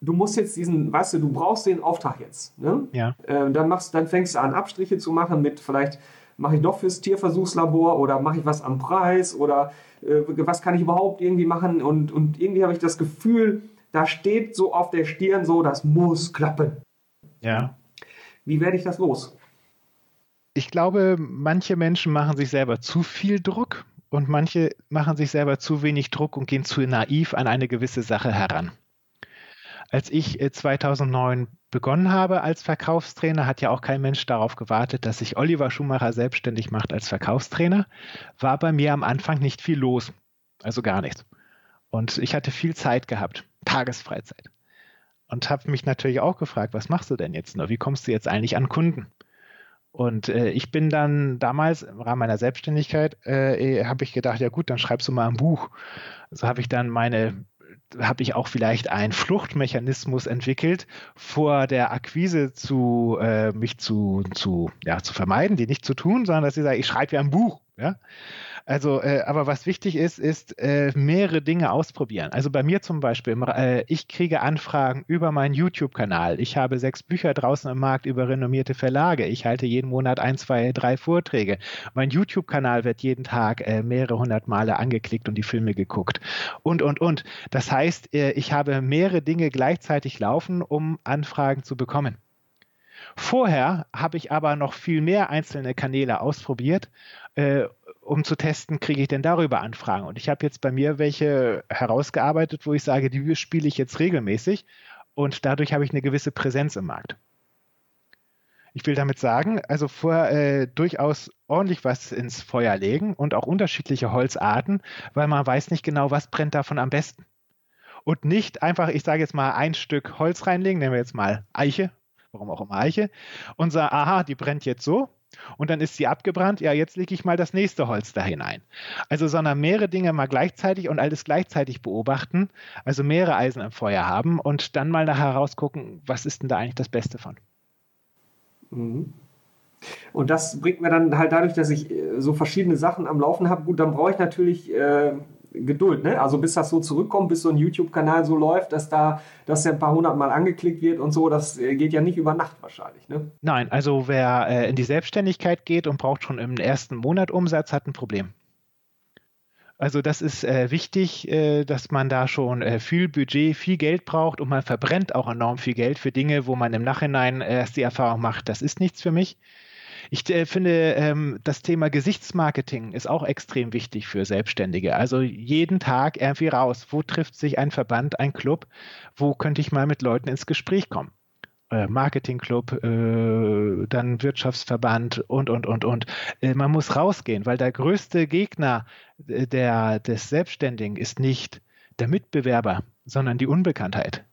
du musst jetzt diesen, weißt du, du brauchst den Auftrag jetzt. Ne? Ja. Äh, dann, machst, dann fängst du an, Abstriche zu machen mit vielleicht mache ich doch fürs Tierversuchslabor oder mache ich was am Preis oder äh, was kann ich überhaupt irgendwie machen und, und irgendwie habe ich das Gefühl, da steht so auf der Stirn so, das muss klappen. Ja. Wie werde ich das los? Ich glaube, manche Menschen machen sich selber zu viel Druck und manche machen sich selber zu wenig Druck und gehen zu naiv an eine gewisse Sache heran. Als ich 2009 äh, begonnen habe als Verkaufstrainer, hat ja auch kein Mensch darauf gewartet, dass sich Oliver Schumacher selbstständig macht als Verkaufstrainer. War bei mir am Anfang nicht viel los, also gar nichts. Und ich hatte viel Zeit gehabt, Tagesfreizeit und habe mich natürlich auch gefragt, was machst du denn jetzt noch? Wie kommst du jetzt eigentlich an Kunden? Und äh, ich bin dann damals im Rahmen meiner Selbstständigkeit, äh, habe ich gedacht, ja gut, dann schreibst du mal ein Buch. So habe ich dann meine habe ich auch vielleicht einen Fluchtmechanismus entwickelt, vor der Akquise zu äh, mich zu, zu, ja, zu vermeiden, die nicht zu tun, sondern dass ich sage, ich schreibe ja ein Buch. Ja? Also, äh, aber was wichtig ist, ist äh, mehrere Dinge ausprobieren. Also bei mir zum Beispiel, äh, ich kriege Anfragen über meinen YouTube-Kanal. Ich habe sechs Bücher draußen im Markt über renommierte Verlage. Ich halte jeden Monat ein, zwei, drei Vorträge. Mein YouTube-Kanal wird jeden Tag äh, mehrere hundert Male angeklickt und die Filme geguckt. Und, und, und. Das heißt, äh, ich habe mehrere Dinge gleichzeitig laufen, um Anfragen zu bekommen. Vorher habe ich aber noch viel mehr einzelne Kanäle ausprobiert, äh, um zu testen, kriege ich denn darüber Anfragen. Und ich habe jetzt bei mir welche herausgearbeitet, wo ich sage, die spiele ich jetzt regelmäßig und dadurch habe ich eine gewisse Präsenz im Markt. Ich will damit sagen, also vor äh, durchaus ordentlich was ins Feuer legen und auch unterschiedliche Holzarten, weil man weiß nicht genau, was brennt davon am besten. Und nicht einfach, ich sage jetzt mal, ein Stück Holz reinlegen, nehmen wir jetzt mal Eiche, warum auch immer Eiche, und sagen, aha, die brennt jetzt so, und dann ist sie abgebrannt, ja, jetzt lege ich mal das nächste Holz da hinein. Also, sondern mehrere Dinge mal gleichzeitig und alles gleichzeitig beobachten, also mehrere Eisen im Feuer haben und dann mal nachher rausgucken, was ist denn da eigentlich das Beste von. Mhm. Und das bringt mir dann halt dadurch, dass ich äh, so verschiedene Sachen am Laufen habe, gut, dann brauche ich natürlich äh, Geduld, ne? Also bis das so zurückkommt, bis so ein YouTube-Kanal so läuft, dass da, dass der ein paar hundert Mal angeklickt wird und so, das äh, geht ja nicht über Nacht wahrscheinlich, ne? Nein, also wer äh, in die Selbstständigkeit geht und braucht schon im ersten Monat Umsatz, hat ein Problem. Also das ist äh, wichtig, äh, dass man da schon äh, viel Budget, viel Geld braucht und man verbrennt auch enorm viel Geld für Dinge, wo man im Nachhinein erst die Erfahrung macht, das ist nichts für mich. Ich äh, finde, ähm, das Thema Gesichtsmarketing ist auch extrem wichtig für Selbstständige. Also jeden Tag irgendwie raus. Wo trifft sich ein Verband, ein Club? Wo könnte ich mal mit Leuten ins Gespräch kommen? Äh, Marketingclub, äh, dann Wirtschaftsverband und, und, und, und. Äh, man muss rausgehen, weil der größte Gegner der, des Selbstständigen ist nicht der Mitbewerber, sondern die Unbekanntheit.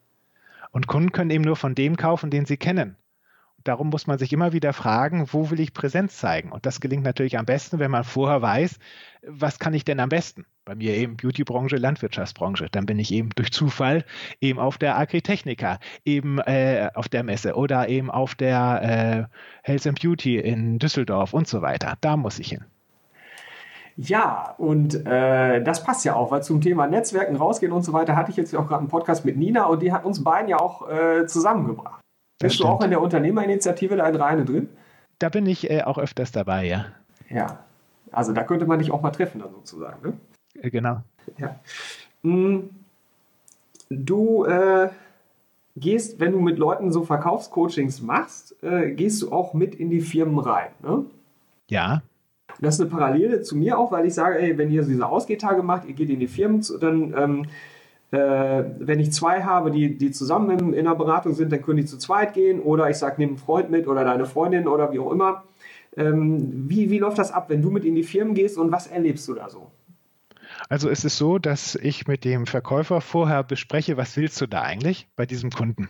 Und Kunden können eben nur von dem kaufen, den sie kennen darum muss man sich immer wieder fragen, wo will ich Präsenz zeigen? Und das gelingt natürlich am besten, wenn man vorher weiß, was kann ich denn am besten? Bei mir eben Beautybranche, Landwirtschaftsbranche. Dann bin ich eben durch Zufall eben auf der Agritechnica, eben äh, auf der Messe oder eben auf der äh, Health and Beauty in Düsseldorf und so weiter. Da muss ich hin. Ja, und äh, das passt ja auch, weil zum Thema Netzwerken rausgehen und so weiter hatte ich jetzt auch gerade einen Podcast mit Nina und die hat uns beiden ja auch äh, zusammengebracht. Bist stimmt. du auch in der Unternehmerinitiative da in Reine drin? Da bin ich äh, auch öfters dabei, ja. Ja, also da könnte man dich auch mal treffen, dann sozusagen. Ne? Äh, genau. Ja. Hm, du äh, gehst, wenn du mit Leuten so Verkaufscoachings machst, äh, gehst du auch mit in die Firmen rein. Ne? Ja. Und das ist eine Parallele zu mir auch, weil ich sage, ey, wenn ihr diese Ausgehtage macht, ihr geht in die Firmen, dann, ähm, äh, wenn ich zwei habe, die, die zusammen in, in einer Beratung sind, dann können die zu zweit gehen oder ich sage, nimm einen Freund mit oder deine Freundin oder wie auch immer. Ähm, wie, wie läuft das ab, wenn du mit in die Firmen gehst und was erlebst du da so? Also es ist so, dass ich mit dem Verkäufer vorher bespreche, was willst du da eigentlich bei diesem Kunden?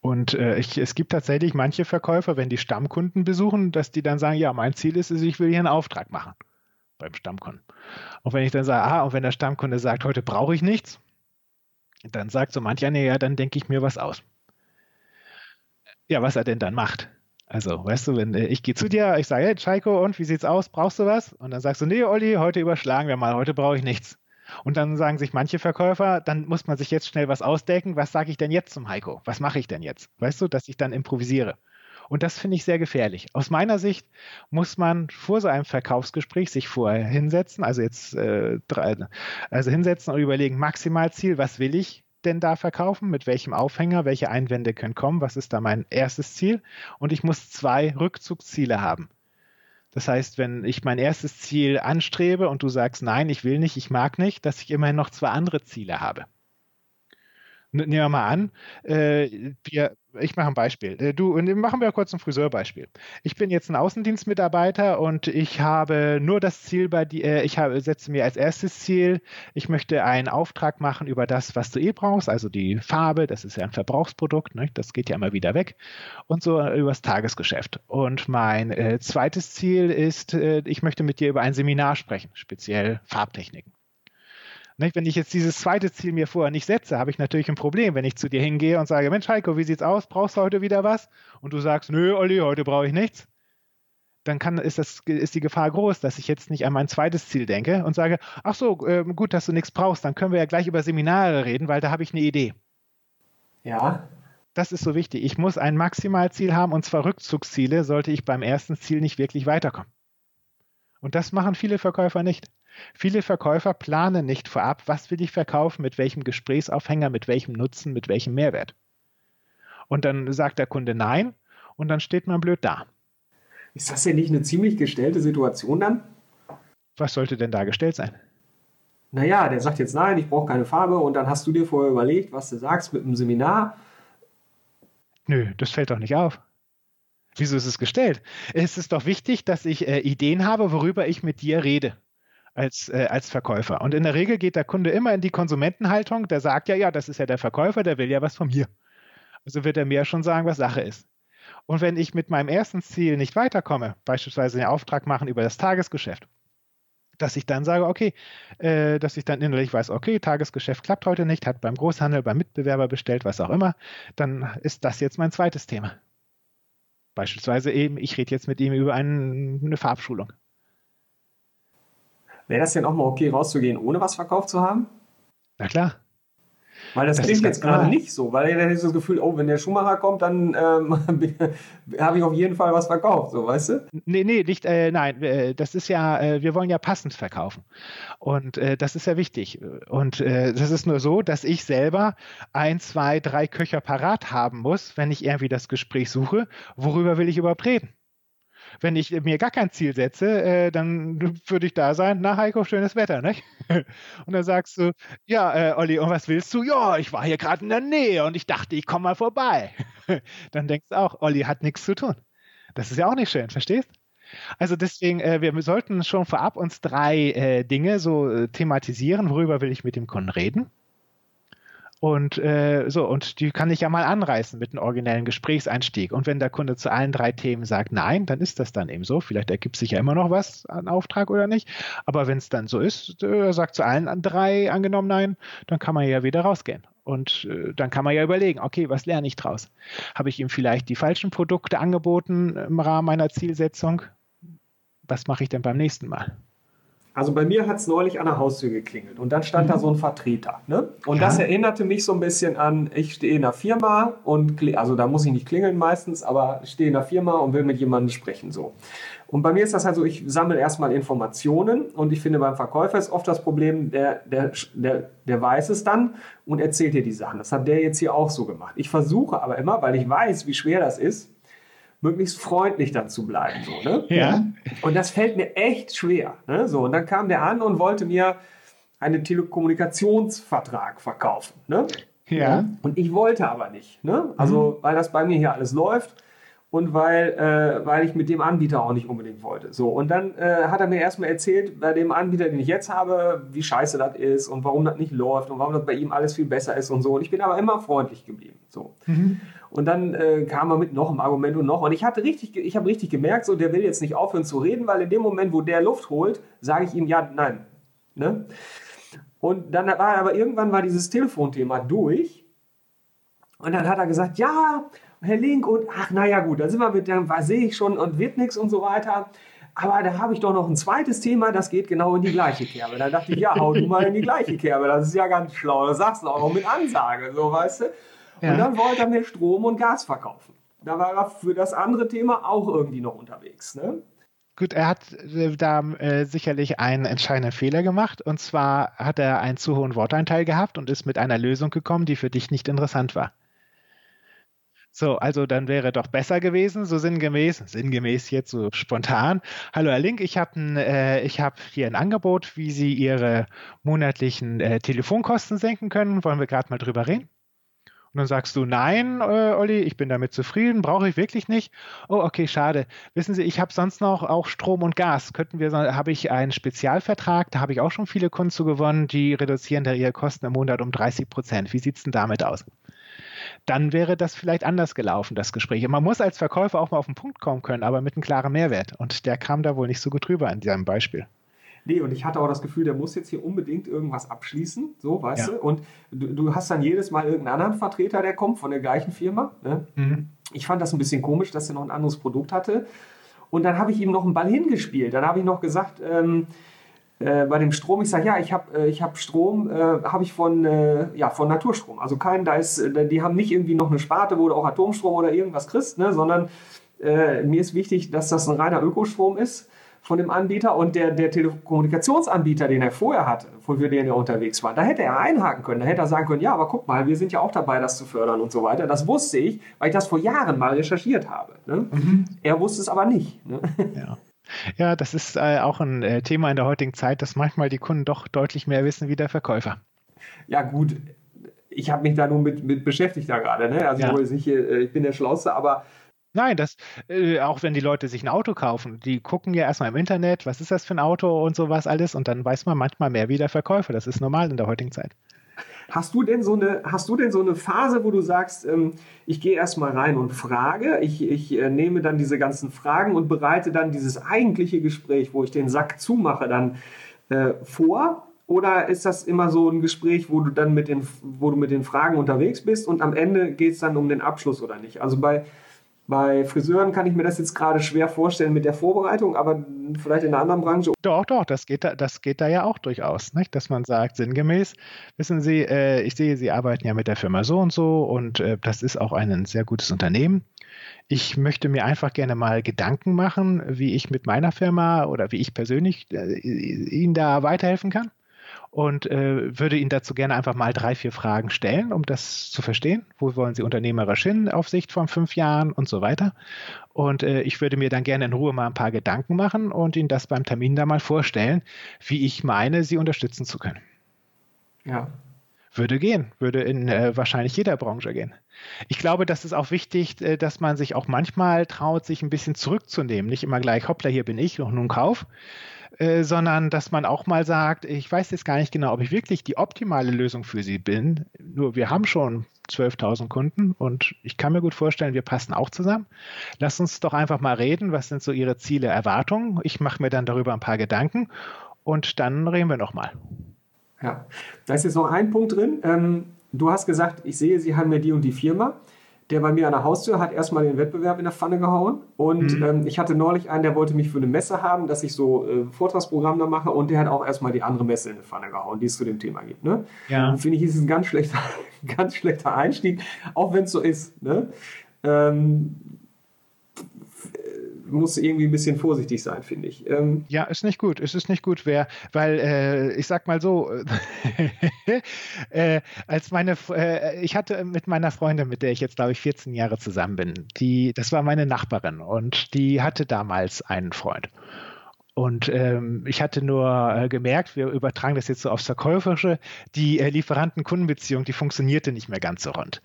Und äh, ich, es gibt tatsächlich manche Verkäufer, wenn die Stammkunden besuchen, dass die dann sagen, ja, mein Ziel ist es, ich will hier einen Auftrag machen beim Stammkunden. Und wenn ich dann sage, ah, und wenn der Stammkunde sagt, heute brauche ich nichts, dann sagt so mancher, nee, ja, dann denke ich mir was aus. Ja, was er denn dann macht. Also, weißt du, wenn äh, ich gehe zu dir, ich sage, hey, Chaiko, und wie sieht's aus? Brauchst du was? Und dann sagst du, nee, Olli, heute überschlagen wir mal, heute brauche ich nichts. Und dann sagen sich manche Verkäufer, dann muss man sich jetzt schnell was ausdenken. Was sage ich denn jetzt zum Heiko? Was mache ich denn jetzt? Weißt du, dass ich dann improvisiere. Und das finde ich sehr gefährlich. Aus meiner Sicht muss man vor so einem Verkaufsgespräch sich vorher hinsetzen, also jetzt äh, also hinsetzen und überlegen, Maximalziel, was will ich? denn da verkaufen? Mit welchem Aufhänger? Welche Einwände können kommen? Was ist da mein erstes Ziel? Und ich muss zwei Rückzugsziele haben. Das heißt, wenn ich mein erstes Ziel anstrebe und du sagst, nein, ich will nicht, ich mag nicht, dass ich immerhin noch zwei andere Ziele habe. Nehmen wir mal an, äh, wir, ich mache ein Beispiel. Äh, du, machen wir kurz ein Friseurbeispiel. Ich bin jetzt ein Außendienstmitarbeiter und ich habe nur das Ziel bei dir, äh, ich habe, setze mir als erstes Ziel, ich möchte einen Auftrag machen über das, was du eh brauchst, also die Farbe, das ist ja ein Verbrauchsprodukt, ne? das geht ja immer wieder weg, und so über das Tagesgeschäft. Und mein äh, zweites Ziel ist, äh, ich möchte mit dir über ein Seminar sprechen, speziell Farbtechniken. Wenn ich jetzt dieses zweite Ziel mir vorher nicht setze, habe ich natürlich ein Problem, wenn ich zu dir hingehe und sage, Mensch Heiko, wie sieht's aus? Brauchst du heute wieder was? Und du sagst, nö, Olli, heute brauche ich nichts. Dann kann, ist, das, ist die Gefahr groß, dass ich jetzt nicht an mein zweites Ziel denke und sage, ach so, äh, gut, dass du nichts brauchst, dann können wir ja gleich über Seminare reden, weil da habe ich eine Idee. Ja. Das ist so wichtig. Ich muss ein Maximalziel haben und zwar Rückzugsziele, sollte ich beim ersten Ziel nicht wirklich weiterkommen. Und das machen viele Verkäufer nicht. Viele Verkäufer planen nicht vorab, was will ich verkaufen, mit welchem Gesprächsaufhänger, mit welchem Nutzen, mit welchem Mehrwert. Und dann sagt der Kunde Nein und dann steht man blöd da. Ist das denn nicht eine ziemlich gestellte Situation dann? Was sollte denn da gestellt sein? Naja, der sagt jetzt nein, ich brauche keine Farbe und dann hast du dir vorher überlegt, was du sagst mit einem Seminar. Nö, das fällt doch nicht auf. Wieso ist es gestellt? Es ist doch wichtig, dass ich äh, Ideen habe, worüber ich mit dir rede als, äh, als Verkäufer. Und in der Regel geht der Kunde immer in die Konsumentenhaltung, der sagt ja, ja, das ist ja der Verkäufer, der will ja was von mir. Also wird er mir schon sagen, was Sache ist. Und wenn ich mit meinem ersten Ziel nicht weiterkomme, beispielsweise einen Auftrag machen über das Tagesgeschäft, dass ich dann sage, okay, äh, dass ich dann innerlich weiß, okay, Tagesgeschäft klappt heute nicht, hat beim Großhandel, beim Mitbewerber bestellt, was auch immer, dann ist das jetzt mein zweites Thema. Beispielsweise eben, ich rede jetzt mit ihm über einen, eine Farbschulung. Wäre das denn auch mal okay, rauszugehen, ohne was verkauft zu haben? Na klar. Weil das, das klingt jetzt gerade nicht so, weil er hat das Gefühl, oh, wenn der Schuhmacher kommt, dann ähm, habe ich auf jeden Fall was verkauft, so weißt du? Nee, nee, nicht, äh, nein, äh, das ist ja, äh, wir wollen ja passend verkaufen. Und äh, das ist ja wichtig. Und äh, das ist nur so, dass ich selber ein, zwei, drei Köcher parat haben muss, wenn ich irgendwie das Gespräch suche, worüber will ich überhaupt reden? Wenn ich mir gar kein Ziel setze, äh, dann würde ich da sein, na Heiko, schönes Wetter, ne? Und dann sagst du, ja, äh, Olli, und was willst du? Ja, ich war hier gerade in der Nähe und ich dachte, ich komme mal vorbei. dann denkst du auch, Olli hat nichts zu tun. Das ist ja auch nicht schön, verstehst? Also deswegen, äh, wir sollten schon vorab uns drei äh, Dinge so äh, thematisieren, worüber will ich mit dem Kunden reden. Und äh, so, und die kann ich ja mal anreißen mit einem originellen Gesprächseinstieg. Und wenn der Kunde zu allen drei Themen sagt nein, dann ist das dann eben so. Vielleicht ergibt sich ja immer noch was an Auftrag oder nicht. Aber wenn es dann so ist, äh, sagt zu allen drei angenommen nein, dann kann man ja wieder rausgehen. Und äh, dann kann man ja überlegen, okay, was lerne ich draus? Habe ich ihm vielleicht die falschen Produkte angeboten im Rahmen meiner Zielsetzung? Was mache ich denn beim nächsten Mal? Also bei mir hat es neulich an der Haustür geklingelt und dann stand mhm. da so ein Vertreter. Ne? Und ja. das erinnerte mich so ein bisschen an, ich stehe in einer Firma und, also da muss ich nicht klingeln meistens, aber ich stehe in einer Firma und will mit jemandem sprechen. so. Und bei mir ist das halt so, ich sammle erstmal Informationen und ich finde beim Verkäufer ist oft das Problem, der, der, der, der weiß es dann und erzählt dir die Sachen. Das hat der jetzt hier auch so gemacht. Ich versuche aber immer, weil ich weiß, wie schwer das ist, möglichst freundlich dann zu bleiben. So, ne? Ja. Und das fällt mir echt schwer. Ne? So, und dann kam der an und wollte mir einen Telekommunikationsvertrag verkaufen. Ne? Ja. Und ich wollte aber nicht. Ne? Also, mhm. weil das bei mir hier alles läuft und weil, äh, weil ich mit dem Anbieter auch nicht unbedingt wollte. So, und dann äh, hat er mir erstmal erzählt, bei dem Anbieter, den ich jetzt habe, wie scheiße das ist und warum das nicht läuft und warum das bei ihm alles viel besser ist und so. Und ich bin aber immer freundlich geblieben. So. Mhm. Und dann äh, kam er mit noch einem Argument und noch. Und ich hatte richtig, ich habe richtig gemerkt, so der will jetzt nicht aufhören zu reden, weil in dem Moment, wo der Luft holt, sage ich ihm ja, nein. Ne? Und dann war aber irgendwann war dieses Telefonthema durch. Und dann hat er gesagt, ja, Herr Link, und ach, naja, gut, da sind wir mit, dann sehe ich schon und wird nichts und so weiter. Aber da habe ich doch noch ein zweites Thema, das geht genau in die gleiche Kerbe. Da dachte ich, ja, hau du mal in die gleiche Kerbe. Das ist ja ganz schlau. Das sagst du auch noch mit Ansage, so weißt du. Ja. Und dann wollte er mir Strom und Gas verkaufen. Da war er für das andere Thema auch irgendwie noch unterwegs. Ne? Gut, er hat äh, da äh, sicherlich einen entscheidenden Fehler gemacht. Und zwar hat er einen zu hohen Worteinteil gehabt und ist mit einer Lösung gekommen, die für dich nicht interessant war. So, also dann wäre doch besser gewesen, so sinngemäß, sinngemäß jetzt so spontan. Hallo Herr Link, ich habe äh, hab hier ein Angebot, wie Sie Ihre monatlichen äh, Telefonkosten senken können. Wollen wir gerade mal drüber reden? Und dann sagst du, nein, äh, Olli, ich bin damit zufrieden, brauche ich wirklich nicht. Oh, okay, schade. Wissen Sie, ich habe sonst noch auch Strom und Gas. Könnten wir, habe ich einen Spezialvertrag, da habe ich auch schon viele Kunden zu gewonnen, die reduzieren da ihre Kosten im Monat um 30 Prozent. Wie sieht es denn damit aus? Dann wäre das vielleicht anders gelaufen, das Gespräch. Und man muss als Verkäufer auch mal auf den Punkt kommen können, aber mit einem klaren Mehrwert. Und der kam da wohl nicht so gut rüber in diesem Beispiel. Nee, und ich hatte auch das Gefühl, der muss jetzt hier unbedingt irgendwas abschließen, so, weißt ja. du? Und du, du, hast dann jedes Mal irgendeinen anderen Vertreter, der kommt von der gleichen Firma. Ne? Mhm. Ich fand das ein bisschen komisch, dass er noch ein anderes Produkt hatte. Und dann habe ich ihm noch einen Ball hingespielt. Dann habe ich noch gesagt, ähm, äh, bei dem Strom, ich sage, ja, ich habe äh, hab Strom, äh, habe ich von, äh, ja, von Naturstrom. Also kein, da ist, äh, die haben nicht irgendwie noch eine Sparte, wo du auch Atomstrom oder irgendwas kriegst, ne, sondern äh, mir ist wichtig, dass das ein reiner Ökostrom ist von dem Anbieter und der, der Telekommunikationsanbieter, den er vorher hatte, für den er unterwegs war, da hätte er einhaken können. Da hätte er sagen können, ja, aber guck mal, wir sind ja auch dabei, das zu fördern und so weiter. Das wusste ich, weil ich das vor Jahren mal recherchiert habe. Ne? Mhm. Er wusste es aber nicht. Ne? Ja. Ja, das ist äh, auch ein äh, Thema in der heutigen Zeit, dass manchmal die Kunden doch deutlich mehr wissen wie der Verkäufer. Ja, gut. Ich habe mich da nur mit, mit beschäftigt da gerade. Ne? Also ja. ich, äh, ich bin der Schlauste, aber Nein, das, äh, auch wenn die Leute sich ein Auto kaufen, die gucken ja erstmal im Internet, was ist das für ein Auto und sowas alles und dann weiß man manchmal mehr wie der Verkäufer. Das ist normal in der heutigen Zeit. Hast du denn so eine, hast du denn so eine Phase, wo du sagst, ähm, ich gehe erstmal rein und frage, ich, ich äh, nehme dann diese ganzen Fragen und bereite dann dieses eigentliche Gespräch, wo ich den Sack zumache, dann äh, vor? Oder ist das immer so ein Gespräch, wo du dann mit den, wo du mit den Fragen unterwegs bist und am Ende geht es dann um den Abschluss oder nicht? Also bei, bei Friseuren kann ich mir das jetzt gerade schwer vorstellen mit der Vorbereitung, aber vielleicht in einer anderen Branche. Doch, doch, das geht da, das geht da ja auch durchaus, nicht? dass man sagt, sinngemäß, wissen Sie, äh, ich sehe, Sie arbeiten ja mit der Firma so und so und äh, das ist auch ein sehr gutes Unternehmen. Ich möchte mir einfach gerne mal Gedanken machen, wie ich mit meiner Firma oder wie ich persönlich äh, Ihnen da weiterhelfen kann und äh, würde Ihnen dazu gerne einfach mal drei, vier Fragen stellen, um das zu verstehen. Wo wollen Sie unternehmerisch hin auf Sicht von fünf Jahren und so weiter. Und äh, ich würde mir dann gerne in Ruhe mal ein paar Gedanken machen und Ihnen das beim Termin da mal vorstellen, wie ich meine, Sie unterstützen zu können. Ja. Würde gehen, würde in äh, wahrscheinlich jeder Branche gehen. Ich glaube, das ist auch wichtig, äh, dass man sich auch manchmal traut, sich ein bisschen zurückzunehmen. Nicht immer gleich, hoppla, hier bin ich und nun kauf, äh, sondern dass man auch mal sagt, ich weiß jetzt gar nicht genau, ob ich wirklich die optimale Lösung für Sie bin. Nur wir haben schon 12.000 Kunden und ich kann mir gut vorstellen, wir passen auch zusammen. Lass uns doch einfach mal reden. Was sind so Ihre Ziele, Erwartungen? Ich mache mir dann darüber ein paar Gedanken und dann reden wir nochmal. Ja, da ist jetzt noch ein Punkt drin. Ähm, du hast gesagt, ich sehe, Sie haben ja die und die Firma. Der bei mir an der Haustür hat erstmal den Wettbewerb in der Pfanne gehauen. Und mhm. ähm, ich hatte neulich einen, der wollte mich für eine Messe haben, dass ich so äh, Vortragsprogramm da mache. Und der hat auch erstmal die andere Messe in die Pfanne gehauen, die es zu dem Thema gibt. Ne? Ja. Finde ich, ist ein ganz schlechter, ganz schlechter Einstieg, auch wenn es so ist. Ne? Ähm, muss irgendwie ein bisschen vorsichtig sein, finde ich. Ähm ja, ist nicht gut. Es ist nicht gut, wer, weil äh, ich sag mal so, äh, als meine, äh, ich hatte mit meiner Freundin, mit der ich jetzt glaube ich 14 Jahre zusammen bin, die, das war meine Nachbarin und die hatte damals einen Freund. Und ähm, ich hatte nur äh, gemerkt, wir übertragen das jetzt so aufs Verkäuferische, die äh, Lieferanten-Kundenbeziehung, die funktionierte nicht mehr ganz so rund.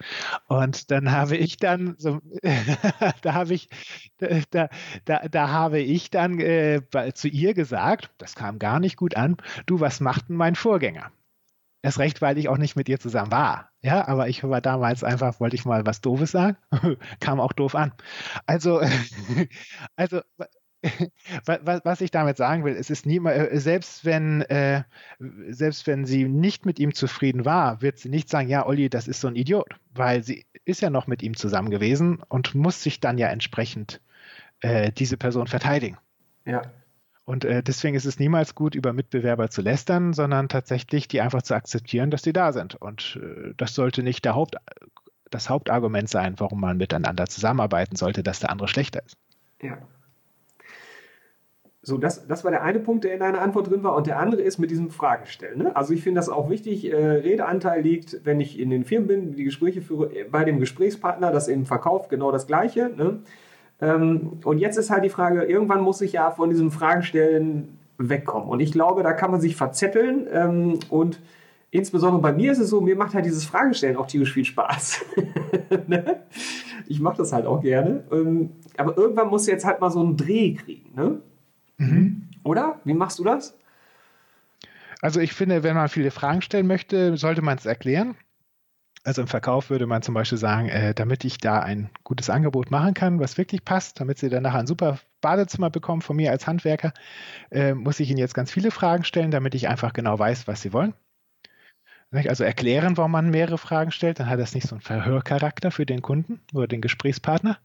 Und dann habe ich dann, so, da habe ich, da, da, da habe ich dann äh, zu ihr gesagt, das kam gar nicht gut an, du, was macht denn mein Vorgänger? Erst recht, weil ich auch nicht mit ihr zusammen war. Ja, aber ich war damals einfach, wollte ich mal was Doofes sagen, kam auch doof an. Also, also was ich damit sagen will, es ist niemals, äh, selbst wenn, äh, selbst wenn sie nicht mit ihm zufrieden war, wird sie nicht sagen, ja, Olli, das ist so ein Idiot, weil sie ist ja noch mit ihm zusammen gewesen und muss sich dann ja entsprechend äh, diese Person verteidigen. Ja. Und äh, deswegen ist es niemals gut, über Mitbewerber zu lästern, sondern tatsächlich die einfach zu akzeptieren, dass die da sind. Und äh, das sollte nicht der Haupt, das Hauptargument sein, warum man miteinander zusammenarbeiten sollte, dass der andere schlechter ist. Ja. So, das, das war der eine Punkt, der in deiner Antwort drin war. Und der andere ist mit diesem Fragenstellen. Ne? Also ich finde das auch wichtig. Äh, Redeanteil liegt, wenn ich in den Firmen bin, die Gespräche führe, bei dem Gesprächspartner, das im Verkauf genau das Gleiche. Ne? Ähm, und jetzt ist halt die Frage, irgendwann muss ich ja von diesem Fragenstellen wegkommen. Und ich glaube, da kann man sich verzetteln. Ähm, und insbesondere bei mir ist es so, mir macht halt dieses Fragenstellen auch tierisch viel Spaß. ne? Ich mache das halt auch gerne. Ähm, aber irgendwann muss jetzt halt mal so einen Dreh kriegen. Ne? Mhm. Oder? Wie machst du das? Also ich finde, wenn man viele Fragen stellen möchte, sollte man es erklären. Also im Verkauf würde man zum Beispiel sagen, äh, damit ich da ein gutes Angebot machen kann, was wirklich passt, damit Sie dann nachher ein super Badezimmer bekommen von mir als Handwerker, äh, muss ich Ihnen jetzt ganz viele Fragen stellen, damit ich einfach genau weiß, was Sie wollen. Also erklären, warum man mehrere Fragen stellt, dann hat das nicht so einen Verhörcharakter für den Kunden oder den Gesprächspartner.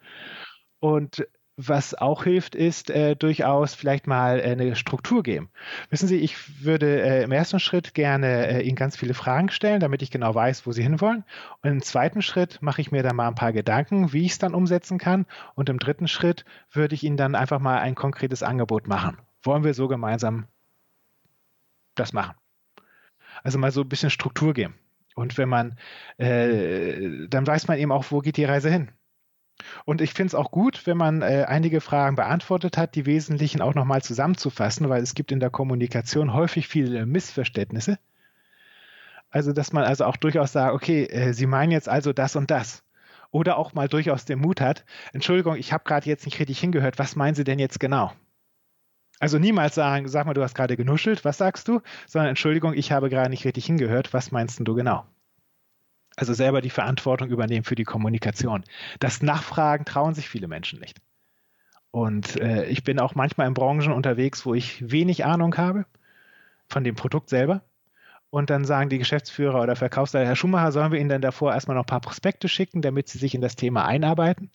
Und was auch hilft, ist äh, durchaus vielleicht mal äh, eine Struktur geben. Wissen Sie, ich würde äh, im ersten Schritt gerne äh, Ihnen ganz viele Fragen stellen, damit ich genau weiß, wo Sie hinwollen. Und im zweiten Schritt mache ich mir dann mal ein paar Gedanken, wie ich es dann umsetzen kann. Und im dritten Schritt würde ich Ihnen dann einfach mal ein konkretes Angebot machen. Wollen wir so gemeinsam das machen? Also mal so ein bisschen Struktur geben. Und wenn man, äh, dann weiß man eben auch, wo geht die Reise hin. Und ich finde es auch gut, wenn man äh, einige Fragen beantwortet hat, die wesentlichen auch nochmal zusammenzufassen, weil es gibt in der Kommunikation häufig viele Missverständnisse. Also, dass man also auch durchaus sagt, okay, äh, Sie meinen jetzt also das und das. Oder auch mal durchaus den Mut hat, Entschuldigung, ich habe gerade jetzt nicht richtig hingehört, was meinen Sie denn jetzt genau? Also niemals sagen, sag mal, du hast gerade genuschelt, was sagst du? Sondern Entschuldigung, ich habe gerade nicht richtig hingehört, was meinst du genau? Also selber die Verantwortung übernehmen für die Kommunikation. Das Nachfragen trauen sich viele Menschen nicht. Und äh, ich bin auch manchmal in Branchen unterwegs, wo ich wenig Ahnung habe von dem Produkt selber. Und dann sagen die Geschäftsführer oder Verkaufsleiter, Herr Schumacher, sollen wir Ihnen dann davor erstmal noch ein paar Prospekte schicken, damit Sie sich in das Thema einarbeiten?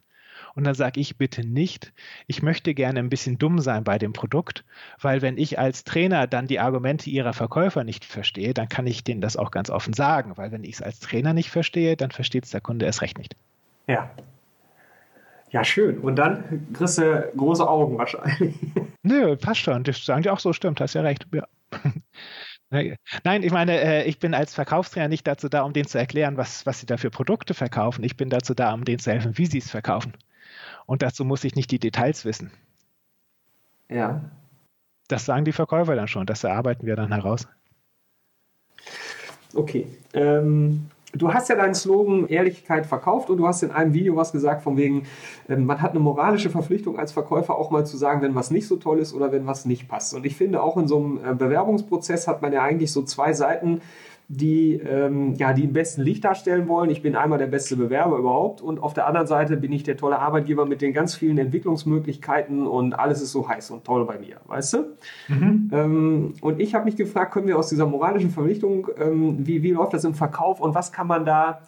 Und dann sage ich bitte nicht, ich möchte gerne ein bisschen dumm sein bei dem Produkt, weil wenn ich als Trainer dann die Argumente ihrer Verkäufer nicht verstehe, dann kann ich denen das auch ganz offen sagen, weil wenn ich es als Trainer nicht verstehe, dann versteht es der Kunde erst recht nicht. Ja. Ja, schön. Und dann kriegst du große Augen wahrscheinlich. Nö, passt schon. Das sagen die auch so, stimmt, hast ja recht. Ja. Nein, ich meine, äh, ich bin als Verkaufstrainer nicht dazu da, um denen zu erklären, was, was sie da für Produkte verkaufen. Ich bin dazu da, um denen zu helfen, wie sie es verkaufen. Und dazu muss ich nicht die Details wissen. Ja. Das sagen die Verkäufer dann schon, das erarbeiten wir dann heraus. Okay. Ähm, du hast ja deinen Slogan Ehrlichkeit verkauft und du hast in einem Video was gesagt von wegen, ähm, man hat eine moralische Verpflichtung als Verkäufer auch mal zu sagen, wenn was nicht so toll ist oder wenn was nicht passt. Und ich finde auch in so einem äh, Bewerbungsprozess hat man ja eigentlich so zwei Seiten, die, ähm, ja, die im besten Licht darstellen wollen. Ich bin einmal der beste Bewerber überhaupt und auf der anderen Seite bin ich der tolle Arbeitgeber mit den ganz vielen Entwicklungsmöglichkeiten und alles ist so heiß und toll bei mir, weißt du? Mhm. Ähm, und ich habe mich gefragt, können wir aus dieser moralischen Verpflichtung, ähm, wie, wie läuft das im Verkauf und was kann man da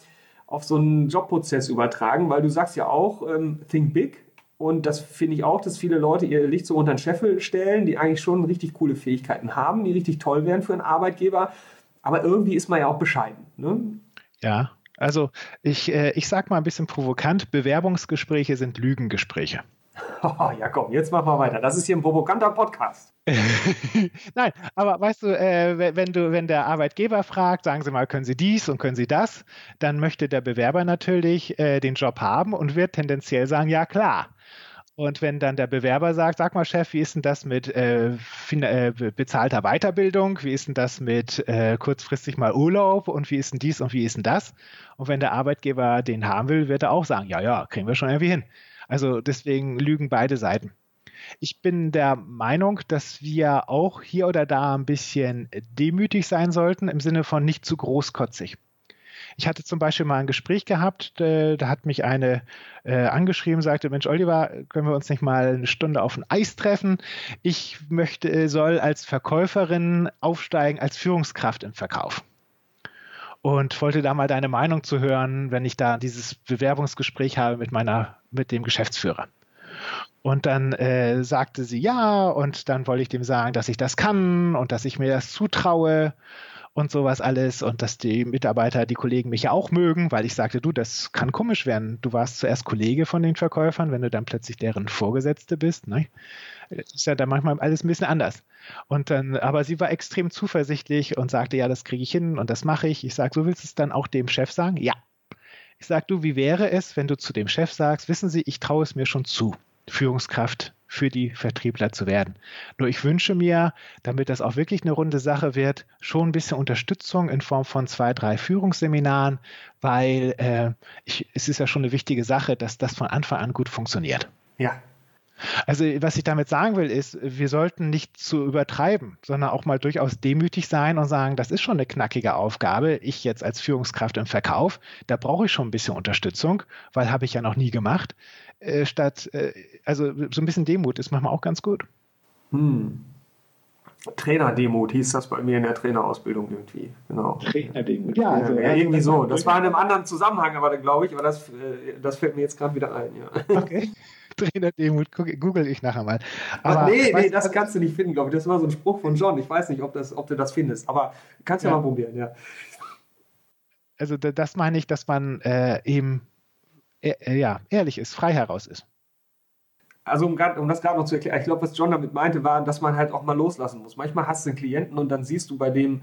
auf so einen Jobprozess übertragen, weil du sagst ja auch, ähm, think big. Und das finde ich auch, dass viele Leute ihr Licht so unter den Scheffel stellen, die eigentlich schon richtig coole Fähigkeiten haben, die richtig toll wären für einen Arbeitgeber. Aber irgendwie ist man ja auch bescheiden. Ne? Ja, also ich, äh, ich sag mal ein bisschen provokant, Bewerbungsgespräche sind Lügengespräche. ja, komm, jetzt machen wir weiter. Das ist hier ein provokanter Podcast. Nein, aber weißt du, äh, wenn du, wenn der Arbeitgeber fragt, sagen Sie mal, können Sie dies und können Sie das, dann möchte der Bewerber natürlich äh, den Job haben und wird tendenziell sagen, ja klar. Und wenn dann der Bewerber sagt, sag mal Chef, wie ist denn das mit äh, äh, bezahlter Weiterbildung, wie ist denn das mit äh, kurzfristig mal Urlaub und wie ist denn dies und wie ist denn das? Und wenn der Arbeitgeber den haben will, wird er auch sagen, ja, ja, kriegen wir schon irgendwie hin. Also deswegen lügen beide Seiten. Ich bin der Meinung, dass wir auch hier oder da ein bisschen demütig sein sollten, im Sinne von nicht zu großkotzig. Ich hatte zum Beispiel mal ein Gespräch gehabt, da hat mich eine äh, angeschrieben, sagte, Mensch, Oliver, können wir uns nicht mal eine Stunde auf ein Eis treffen? Ich möchte, äh, soll als Verkäuferin aufsteigen als Führungskraft im Verkauf und wollte da mal deine Meinung zu hören, wenn ich da dieses Bewerbungsgespräch habe mit meiner, mit dem Geschäftsführer. Und dann äh, sagte sie ja, und dann wollte ich dem sagen, dass ich das kann und dass ich mir das zutraue und sowas alles und dass die Mitarbeiter, die Kollegen mich ja auch mögen, weil ich sagte, du, das kann komisch werden. Du warst zuerst Kollege von den Verkäufern, wenn du dann plötzlich deren Vorgesetzte bist. Ne? Ist ja dann manchmal alles ein bisschen anders. Und dann, aber sie war extrem zuversichtlich und sagte, ja, das kriege ich hin und das mache ich. Ich sage, so willst du es dann auch dem Chef sagen? Ja. Ich sage, du, wie wäre es, wenn du zu dem Chef sagst, wissen Sie, ich traue es mir schon zu, Führungskraft für die Vertriebler zu werden. Nur ich wünsche mir, damit das auch wirklich eine runde Sache wird, schon ein bisschen Unterstützung in Form von zwei, drei Führungsseminaren, weil äh, ich, es ist ja schon eine wichtige Sache, dass das von Anfang an gut funktioniert. Ja, also was ich damit sagen will, ist, wir sollten nicht zu übertreiben, sondern auch mal durchaus demütig sein und sagen, das ist schon eine knackige Aufgabe. Ich jetzt als Führungskraft im Verkauf, da brauche ich schon ein bisschen Unterstützung, weil habe ich ja noch nie gemacht. Äh, statt, äh, also so ein bisschen Demut ist manchmal auch ganz gut. Hm. Trainerdemut hieß das bei mir in der Trainerausbildung irgendwie. Genau. Trainerdemut, ja. Also, ja, irgendwie so. Das war in einem anderen Zusammenhang, aber glaube ich, aber das, äh, das fällt mir jetzt gerade wieder ein. Ja. Okay. Trainer Demut, google ich nachher mal. Aber Ach, nee, nee, das kannst du nicht finden, glaube ich. Das war so ein Spruch von John. Ich weiß nicht, ob, das, ob du das findest, aber kannst ja, ja mal probieren, ja. Also das meine ich, dass man äh, eben äh, ja, ehrlich ist, frei heraus ist. Also um, grad, um das gerade noch zu erklären, ich glaube, was John damit meinte, war, dass man halt auch mal loslassen muss. Manchmal hast du einen Klienten und dann siehst du bei dem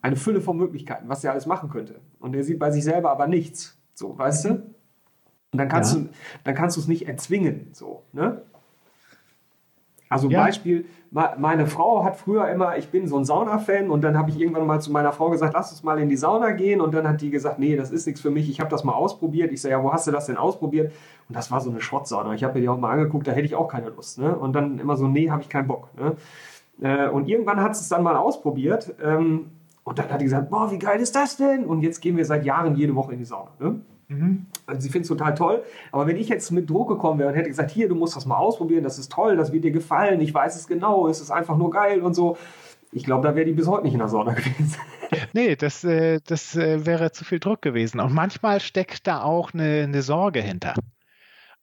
eine Fülle von Möglichkeiten, was er alles machen könnte. Und der sieht bei sich selber aber nichts. So, weißt du? Und dann kannst ja. du, dann kannst du es nicht erzwingen. So, ne? Also ja. Beispiel, meine Frau hat früher immer, ich bin so ein Sauna-Fan und dann habe ich irgendwann mal zu meiner Frau gesagt, lass uns mal in die Sauna gehen und dann hat die gesagt, nee, das ist nichts für mich, ich habe das mal ausprobiert. Ich sage, ja, wo hast du das denn ausprobiert? Und das war so eine Schrottsauna. Ich habe mir die auch mal angeguckt, da hätte ich auch keine Lust. Ne? Und dann immer so, nee, habe ich keinen Bock. Ne? Äh, und irgendwann hat sie es dann mal ausprobiert ähm, und dann hat die gesagt, boah, wie geil ist das denn? Und jetzt gehen wir seit Jahren jede Woche in die Sauna. Ne? Mhm. Also sie findet es total toll. Aber wenn ich jetzt mit Druck gekommen wäre und hätte gesagt, hier, du musst das mal ausprobieren, das ist toll, das wird dir gefallen, ich weiß es genau, es ist einfach nur geil und so. Ich glaube, da wäre die bis heute nicht in der Sauna gewesen. Nee, das, äh, das äh, wäre zu viel Druck gewesen. Und manchmal steckt da auch eine, eine Sorge hinter.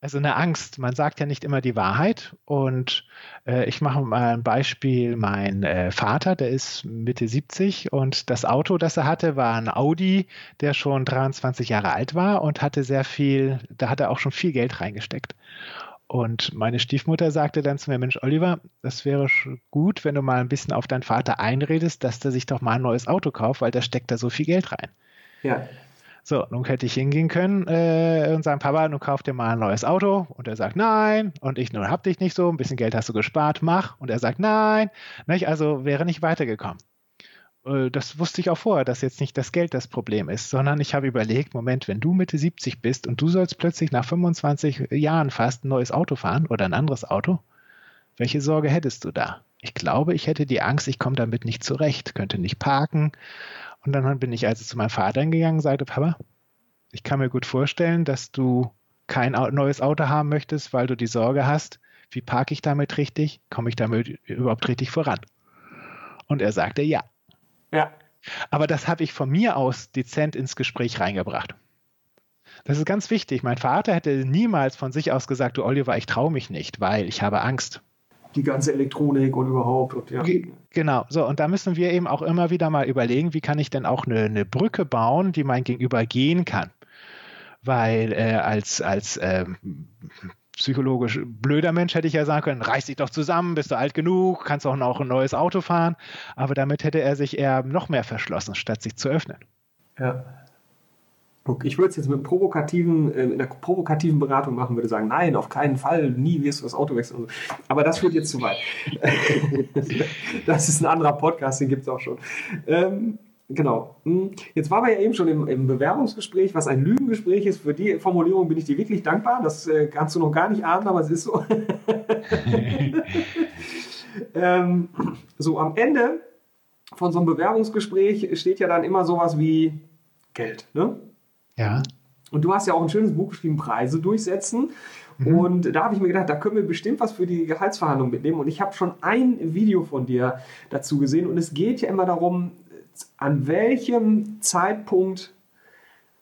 Also eine Angst. Man sagt ja nicht immer die Wahrheit. Und äh, ich mache mal ein Beispiel. Mein äh, Vater, der ist Mitte 70 und das Auto, das er hatte, war ein Audi, der schon 23 Jahre alt war und hatte sehr viel, da hat er auch schon viel Geld reingesteckt. Und meine Stiefmutter sagte dann zu mir, Mensch, Oliver, das wäre gut, wenn du mal ein bisschen auf deinen Vater einredest, dass der sich doch mal ein neues Auto kauft, weil da steckt da so viel Geld rein. Ja. So, nun hätte ich hingehen können äh, und sagen, Papa, nun kauf dir mal ein neues Auto. Und er sagt, nein. Und ich, nun hab dich nicht so, ein bisschen Geld hast du gespart, mach. Und er sagt, nein. Nicht? Also wäre nicht weitergekommen. Äh, das wusste ich auch vorher, dass jetzt nicht das Geld das Problem ist, sondern ich habe überlegt, Moment, wenn du Mitte 70 bist und du sollst plötzlich nach 25 Jahren fast ein neues Auto fahren oder ein anderes Auto, welche Sorge hättest du da? Ich glaube, ich hätte die Angst, ich komme damit nicht zurecht, könnte nicht parken, und dann bin ich also zu meinem Vater gegangen und sagte, Papa, ich kann mir gut vorstellen, dass du kein neues Auto haben möchtest, weil du die Sorge hast, wie parke ich damit richtig? Komme ich damit überhaupt richtig voran? Und er sagte ja. Ja. Aber das habe ich von mir aus dezent ins Gespräch reingebracht. Das ist ganz wichtig. Mein Vater hätte niemals von sich aus gesagt, du Oliver, ich traue mich nicht, weil ich habe Angst. Die ganze Elektronik und überhaupt. Und, ja. Genau, so und da müssen wir eben auch immer wieder mal überlegen, wie kann ich denn auch eine, eine Brücke bauen, die mein Gegenüber gehen kann. Weil äh, als, als äh, psychologisch blöder Mensch hätte ich ja sagen können, reiß dich doch zusammen, bist du alt genug, kannst auch noch ein neues Auto fahren. Aber damit hätte er sich eher noch mehr verschlossen, statt sich zu öffnen. Ja. Ich würde es jetzt mit provokativen, äh, in einer provokativen Beratung machen, würde sagen, nein, auf keinen Fall, nie wirst du das Auto wechseln. Aber das führt jetzt zu weit. das ist ein anderer Podcast, den gibt es auch schon. Ähm, genau. Hm. Jetzt waren wir ja eben schon im, im, Bewerbungsgespräch, was ein Lügengespräch ist. Für die Formulierung bin ich dir wirklich dankbar. Das äh, kannst du noch gar nicht ahnen, aber es ist so. ähm, so, am Ende von so einem Bewerbungsgespräch steht ja dann immer sowas wie Geld. Ne? Ja. Und du hast ja auch ein schönes Buch geschrieben, Preise durchsetzen. Mhm. Und da habe ich mir gedacht, da können wir bestimmt was für die Gehaltsverhandlung mitnehmen. Und ich habe schon ein Video von dir dazu gesehen. Und es geht ja immer darum, an welchem Zeitpunkt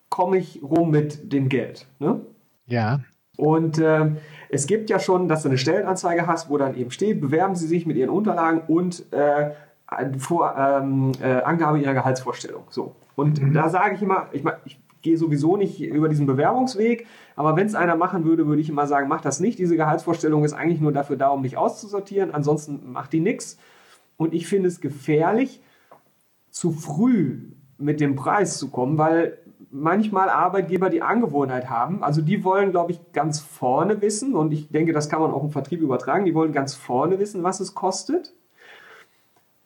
komme ich rum mit dem Geld. Ne? Ja. Und äh, es gibt ja schon, dass du eine Stellenanzeige hast, wo dann eben steht, bewerben Sie sich mit Ihren Unterlagen und äh, vor, ähm, äh, Angabe Ihrer Gehaltsvorstellung. So. Und mhm. da sage ich immer, ich, ich gehe sowieso nicht über diesen Bewerbungsweg, aber wenn es einer machen würde, würde ich immer sagen, mach das nicht. Diese Gehaltsvorstellung ist eigentlich nur dafür da, um dich auszusortieren. Ansonsten macht die nichts. Und ich finde es gefährlich, zu früh mit dem Preis zu kommen, weil manchmal Arbeitgeber die Angewohnheit haben, also die wollen, glaube ich, ganz vorne wissen und ich denke, das kann man auch im Vertrieb übertragen, die wollen ganz vorne wissen, was es kostet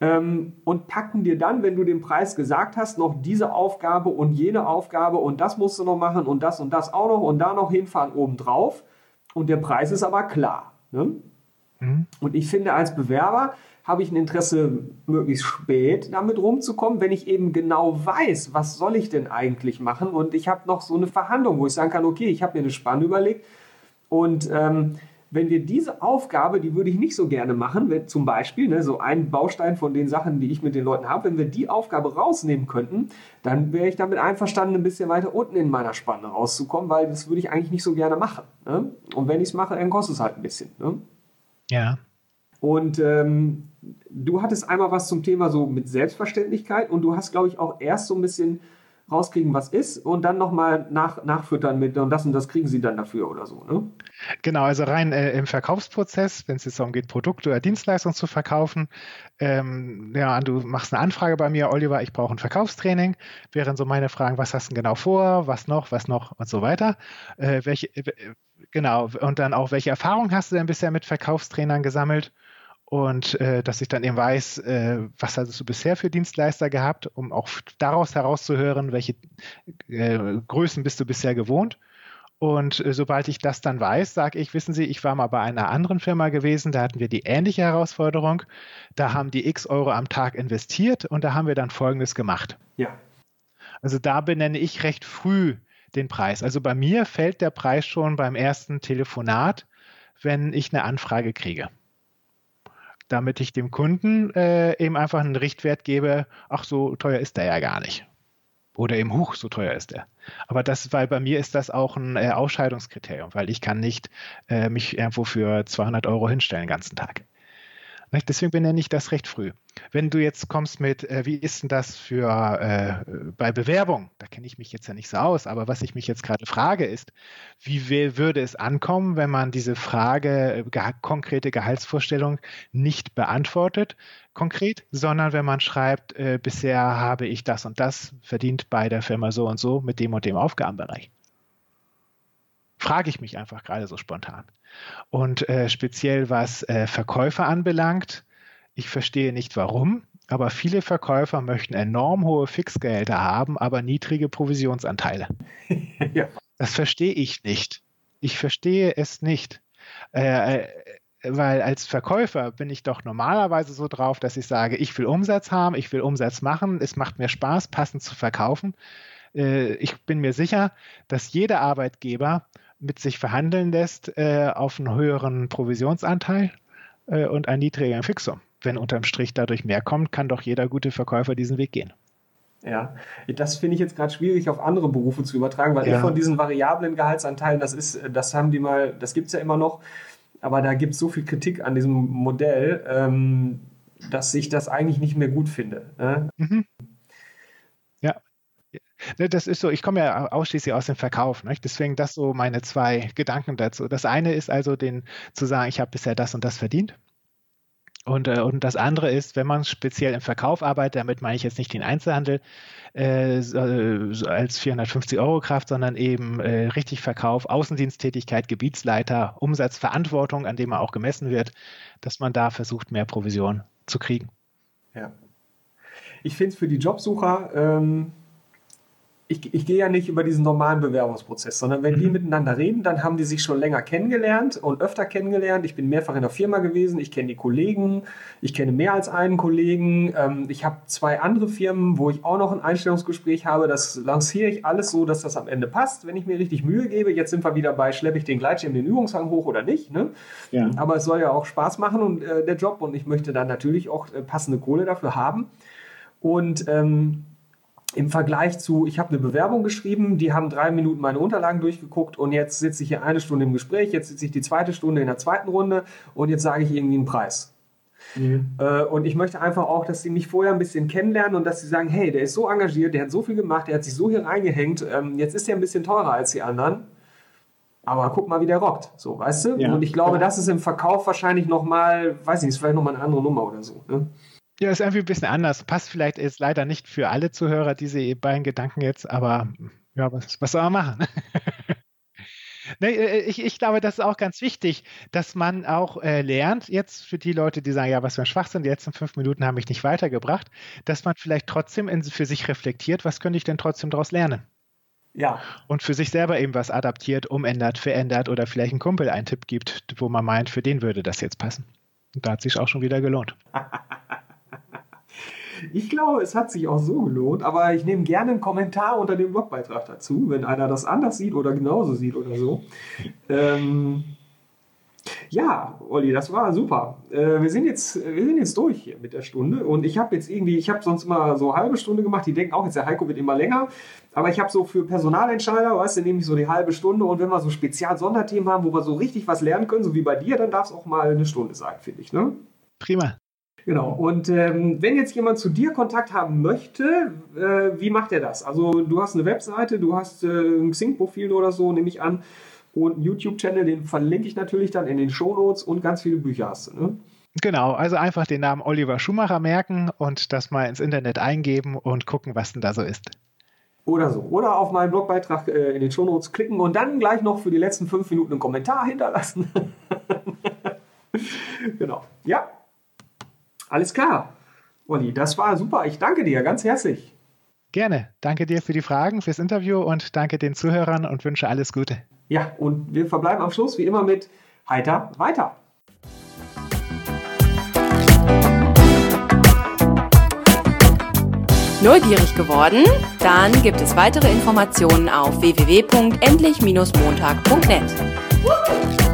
und packen dir dann, wenn du den Preis gesagt hast, noch diese Aufgabe und jene Aufgabe und das musst du noch machen und das und das auch noch und da noch hinfahren obendrauf und der Preis ist aber klar. Ne? Mhm. Und ich finde, als Bewerber habe ich ein Interesse, möglichst spät damit rumzukommen, wenn ich eben genau weiß, was soll ich denn eigentlich machen und ich habe noch so eine Verhandlung, wo ich sagen kann, okay, ich habe mir eine Spanne überlegt und ähm, wenn wir diese Aufgabe, die würde ich nicht so gerne machen, wenn zum Beispiel, ne, so ein Baustein von den Sachen, die ich mit den Leuten habe, wenn wir die Aufgabe rausnehmen könnten, dann wäre ich damit einverstanden, ein bisschen weiter unten in meiner Spanne rauszukommen, weil das würde ich eigentlich nicht so gerne machen. Ne? Und wenn ich es mache, dann kostet es halt ein bisschen. Ne? Ja. Und ähm, du hattest einmal was zum Thema so mit Selbstverständlichkeit und du hast, glaube ich, auch erst so ein bisschen rauskriegen, was ist und dann nochmal nach, nachfüttern mit und das und das kriegen sie dann dafür oder so. Ne? Genau, also rein äh, im Verkaufsprozess, wenn es jetzt darum geht, Produkte oder Dienstleistungen zu verkaufen, ähm, ja, du machst eine Anfrage bei mir, Oliver, ich brauche ein Verkaufstraining, wären so meine Fragen, was hast du denn genau vor, was noch, was noch und so weiter. Äh, welche, äh, genau, und dann auch, welche Erfahrungen hast du denn bisher mit Verkaufstrainern gesammelt? Und äh, dass ich dann eben weiß, äh, was hast du bisher für Dienstleister gehabt, um auch daraus herauszuhören, welche äh, Größen bist du bisher gewohnt. Und äh, sobald ich das dann weiß, sage ich, wissen Sie, ich war mal bei einer anderen Firma gewesen, da hatten wir die ähnliche Herausforderung. Da haben die x Euro am Tag investiert und da haben wir dann Folgendes gemacht. Ja. Also da benenne ich recht früh den Preis. Also bei mir fällt der Preis schon beim ersten Telefonat, wenn ich eine Anfrage kriege damit ich dem Kunden äh, eben einfach einen Richtwert gebe, ach, so teuer ist der ja gar nicht. Oder eben, huch, so teuer ist der. Aber das, weil bei mir ist das auch ein äh, Ausscheidungskriterium, weil ich kann nicht äh, mich irgendwo für 200 Euro hinstellen den ganzen Tag. Deswegen benenne ich das recht früh. Wenn du jetzt kommst mit, äh, wie ist denn das für äh, bei Bewerbung? Da kenne ich mich jetzt ja nicht so aus, aber was ich mich jetzt gerade frage ist, wie würde es ankommen, wenn man diese Frage, äh, konkrete Gehaltsvorstellung nicht beantwortet, konkret, sondern wenn man schreibt, äh, bisher habe ich das und das verdient bei der Firma so und so mit dem und dem Aufgabenbereich. Frage ich mich einfach gerade so spontan. Und äh, speziell was äh, Verkäufer anbelangt, ich verstehe nicht warum, aber viele Verkäufer möchten enorm hohe Fixgehälter haben, aber niedrige Provisionsanteile. ja. Das verstehe ich nicht. Ich verstehe es nicht. Äh, äh, weil als Verkäufer bin ich doch normalerweise so drauf, dass ich sage, ich will Umsatz haben, ich will Umsatz machen, es macht mir Spaß, passend zu verkaufen. Äh, ich bin mir sicher, dass jeder Arbeitgeber mit sich verhandeln lässt äh, auf einen höheren Provisionsanteil äh, und einen niedrigeren Fixum. Wenn unterm Strich dadurch mehr kommt, kann doch jeder gute Verkäufer diesen Weg gehen. Ja, das finde ich jetzt gerade schwierig auf andere Berufe zu übertragen, weil Ja. ich von diesen variablen Gehaltsanteilen, das ist, das haben die mal, das gibt's ja immer noch, aber da gibt es so viel Kritik an diesem Modell, ähm, dass ich das eigentlich nicht mehr gut finde. Ne? Mhm. Ne, Das ist so, ich komme ja ausschließlich aus dem Verkauf, nicht? deswegen das so meine zwei Gedanken dazu. Das eine ist also den zu sagen, ich habe bisher das und das verdient. Und, äh, und das andere ist, wenn man speziell im Verkauf arbeitet, damit meine ich jetzt nicht den Einzelhandel äh, als 450 Euro Kraft, sondern eben äh, richtig Verkauf, Außendiensttätigkeit, Gebietsleiter, Umsatzverantwortung, an dem man auch gemessen wird, dass man da versucht, mehr Provision zu kriegen. Ja. Ich finde es für die Jobsucher, ähm, ich, ich gehe ja nicht über diesen normalen Bewerbungsprozess, sondern wenn die Mhm. miteinander reden, dann haben die sich schon länger kennengelernt und öfter kennengelernt. Ich bin mehrfach in der Firma gewesen, ich kenne die Kollegen, ich kenne mehr als einen Kollegen. Ähm, ich habe zwei andere Firmen, wo ich auch noch ein Einstellungsgespräch habe. Das lanciere ich alles so, dass das am Ende passt, wenn ich mir richtig Mühe gebe. Jetzt sind wir wieder bei, schleppe ich den Gleitschirm, den Übungshang hoch oder nicht. Ne? Ja. Aber es soll ja auch Spaß machen und äh, der Job und ich möchte dann natürlich auch äh, passende Kohle dafür haben. Und ähm, im Vergleich zu, ich habe eine Bewerbung geschrieben, die haben drei Minuten meine Unterlagen durchgeguckt und jetzt sitze ich hier eine Stunde im Gespräch, jetzt sitze ich die zweite Stunde in der zweiten Runde und jetzt sage ich irgendwie einen Preis. Äh, und ich möchte einfach auch, dass sie mich vorher ein bisschen kennenlernen und dass sie sagen, hey, der ist so engagiert, der hat so viel gemacht, der hat sich so hier reingehängt, ähm, jetzt ist er ein bisschen teurer als die anderen. Aber guck mal, wie der rockt. So, weißt du? Ja. Und ich glaube, das ist im Verkauf wahrscheinlich nochmal, weiß ich nicht, ist vielleicht nochmal eine andere Nummer oder so. Ne? Ja, ist irgendwie ein bisschen anders. Passt vielleicht jetzt leider nicht für alle Zuhörer, diese beiden Gedanken jetzt, aber ja, was, was soll man machen? nee, äh, ich, ich glaube, das ist auch ganz wichtig, dass man auch äh, lernt, jetzt für die Leute, die sagen, ja, was für ein Schwachsinn, die letzten fünf Minuten haben mich nicht weitergebracht, dass man vielleicht trotzdem in, für sich reflektiert, was könnte ich denn trotzdem daraus lernen? Ja, Und für sich selber eben was adaptiert, umändert, verändert oder vielleicht ein Kumpel einen Tipp gibt, wo man meint, für den würde das jetzt passen. Und da hat sich auch schon wieder gelohnt. Ich glaube, es hat sich auch so gelohnt, aber ich nehme gerne einen Kommentar unter dem Blogbeitrag dazu, wenn einer das anders sieht oder genauso sieht oder so. Ähm, ja, Olli, das war super. Äh, wir, sind jetzt, wir sind jetzt durch hier mit der Stunde und ich habe jetzt irgendwie, ich habe sonst immer so eine halbe Stunde gemacht. Die denken auch, jetzt der Heiko wird immer länger, aber ich habe so für Personalentscheider, weißt du, nehme ich so die halbe Stunde und wenn wir so Spezial-Sonderthemen haben, wo wir so richtig was lernen können, so wie bei dir, dann darf es auch mal eine Stunde sein, finde ich. Ne? Prima. Genau. Und ähm, wenn jetzt jemand zu dir Kontakt haben möchte, äh, wie macht er das? Also du hast eine Webseite, du hast äh, ein Xing-Profil oder so, nehme ich an, und einen YouTube-Channel, den verlinke ich natürlich dann in den Shownotes und ganz viele Bücher hast du. Ne? Genau, also einfach den Namen Oliver Schumacher merken und das mal ins Internet eingeben und gucken, was denn da so ist. Oder so. Oder auf meinen Blogbeitrag äh, in den Shownotes klicken und dann gleich noch für die letzten fünf Minuten einen Kommentar hinterlassen. genau. Ja. Alles klar. Olli, das war super. Ich danke dir ganz herzlich. Gerne. Danke dir für die Fragen, fürs Interview und danke den Zuhörern und wünsche alles Gute. Ja, und wir verbleiben am Schluss wie immer mit Heiter weiter. Neugierig geworden? Dann gibt es weitere Informationen auf www.endlich-montag.net.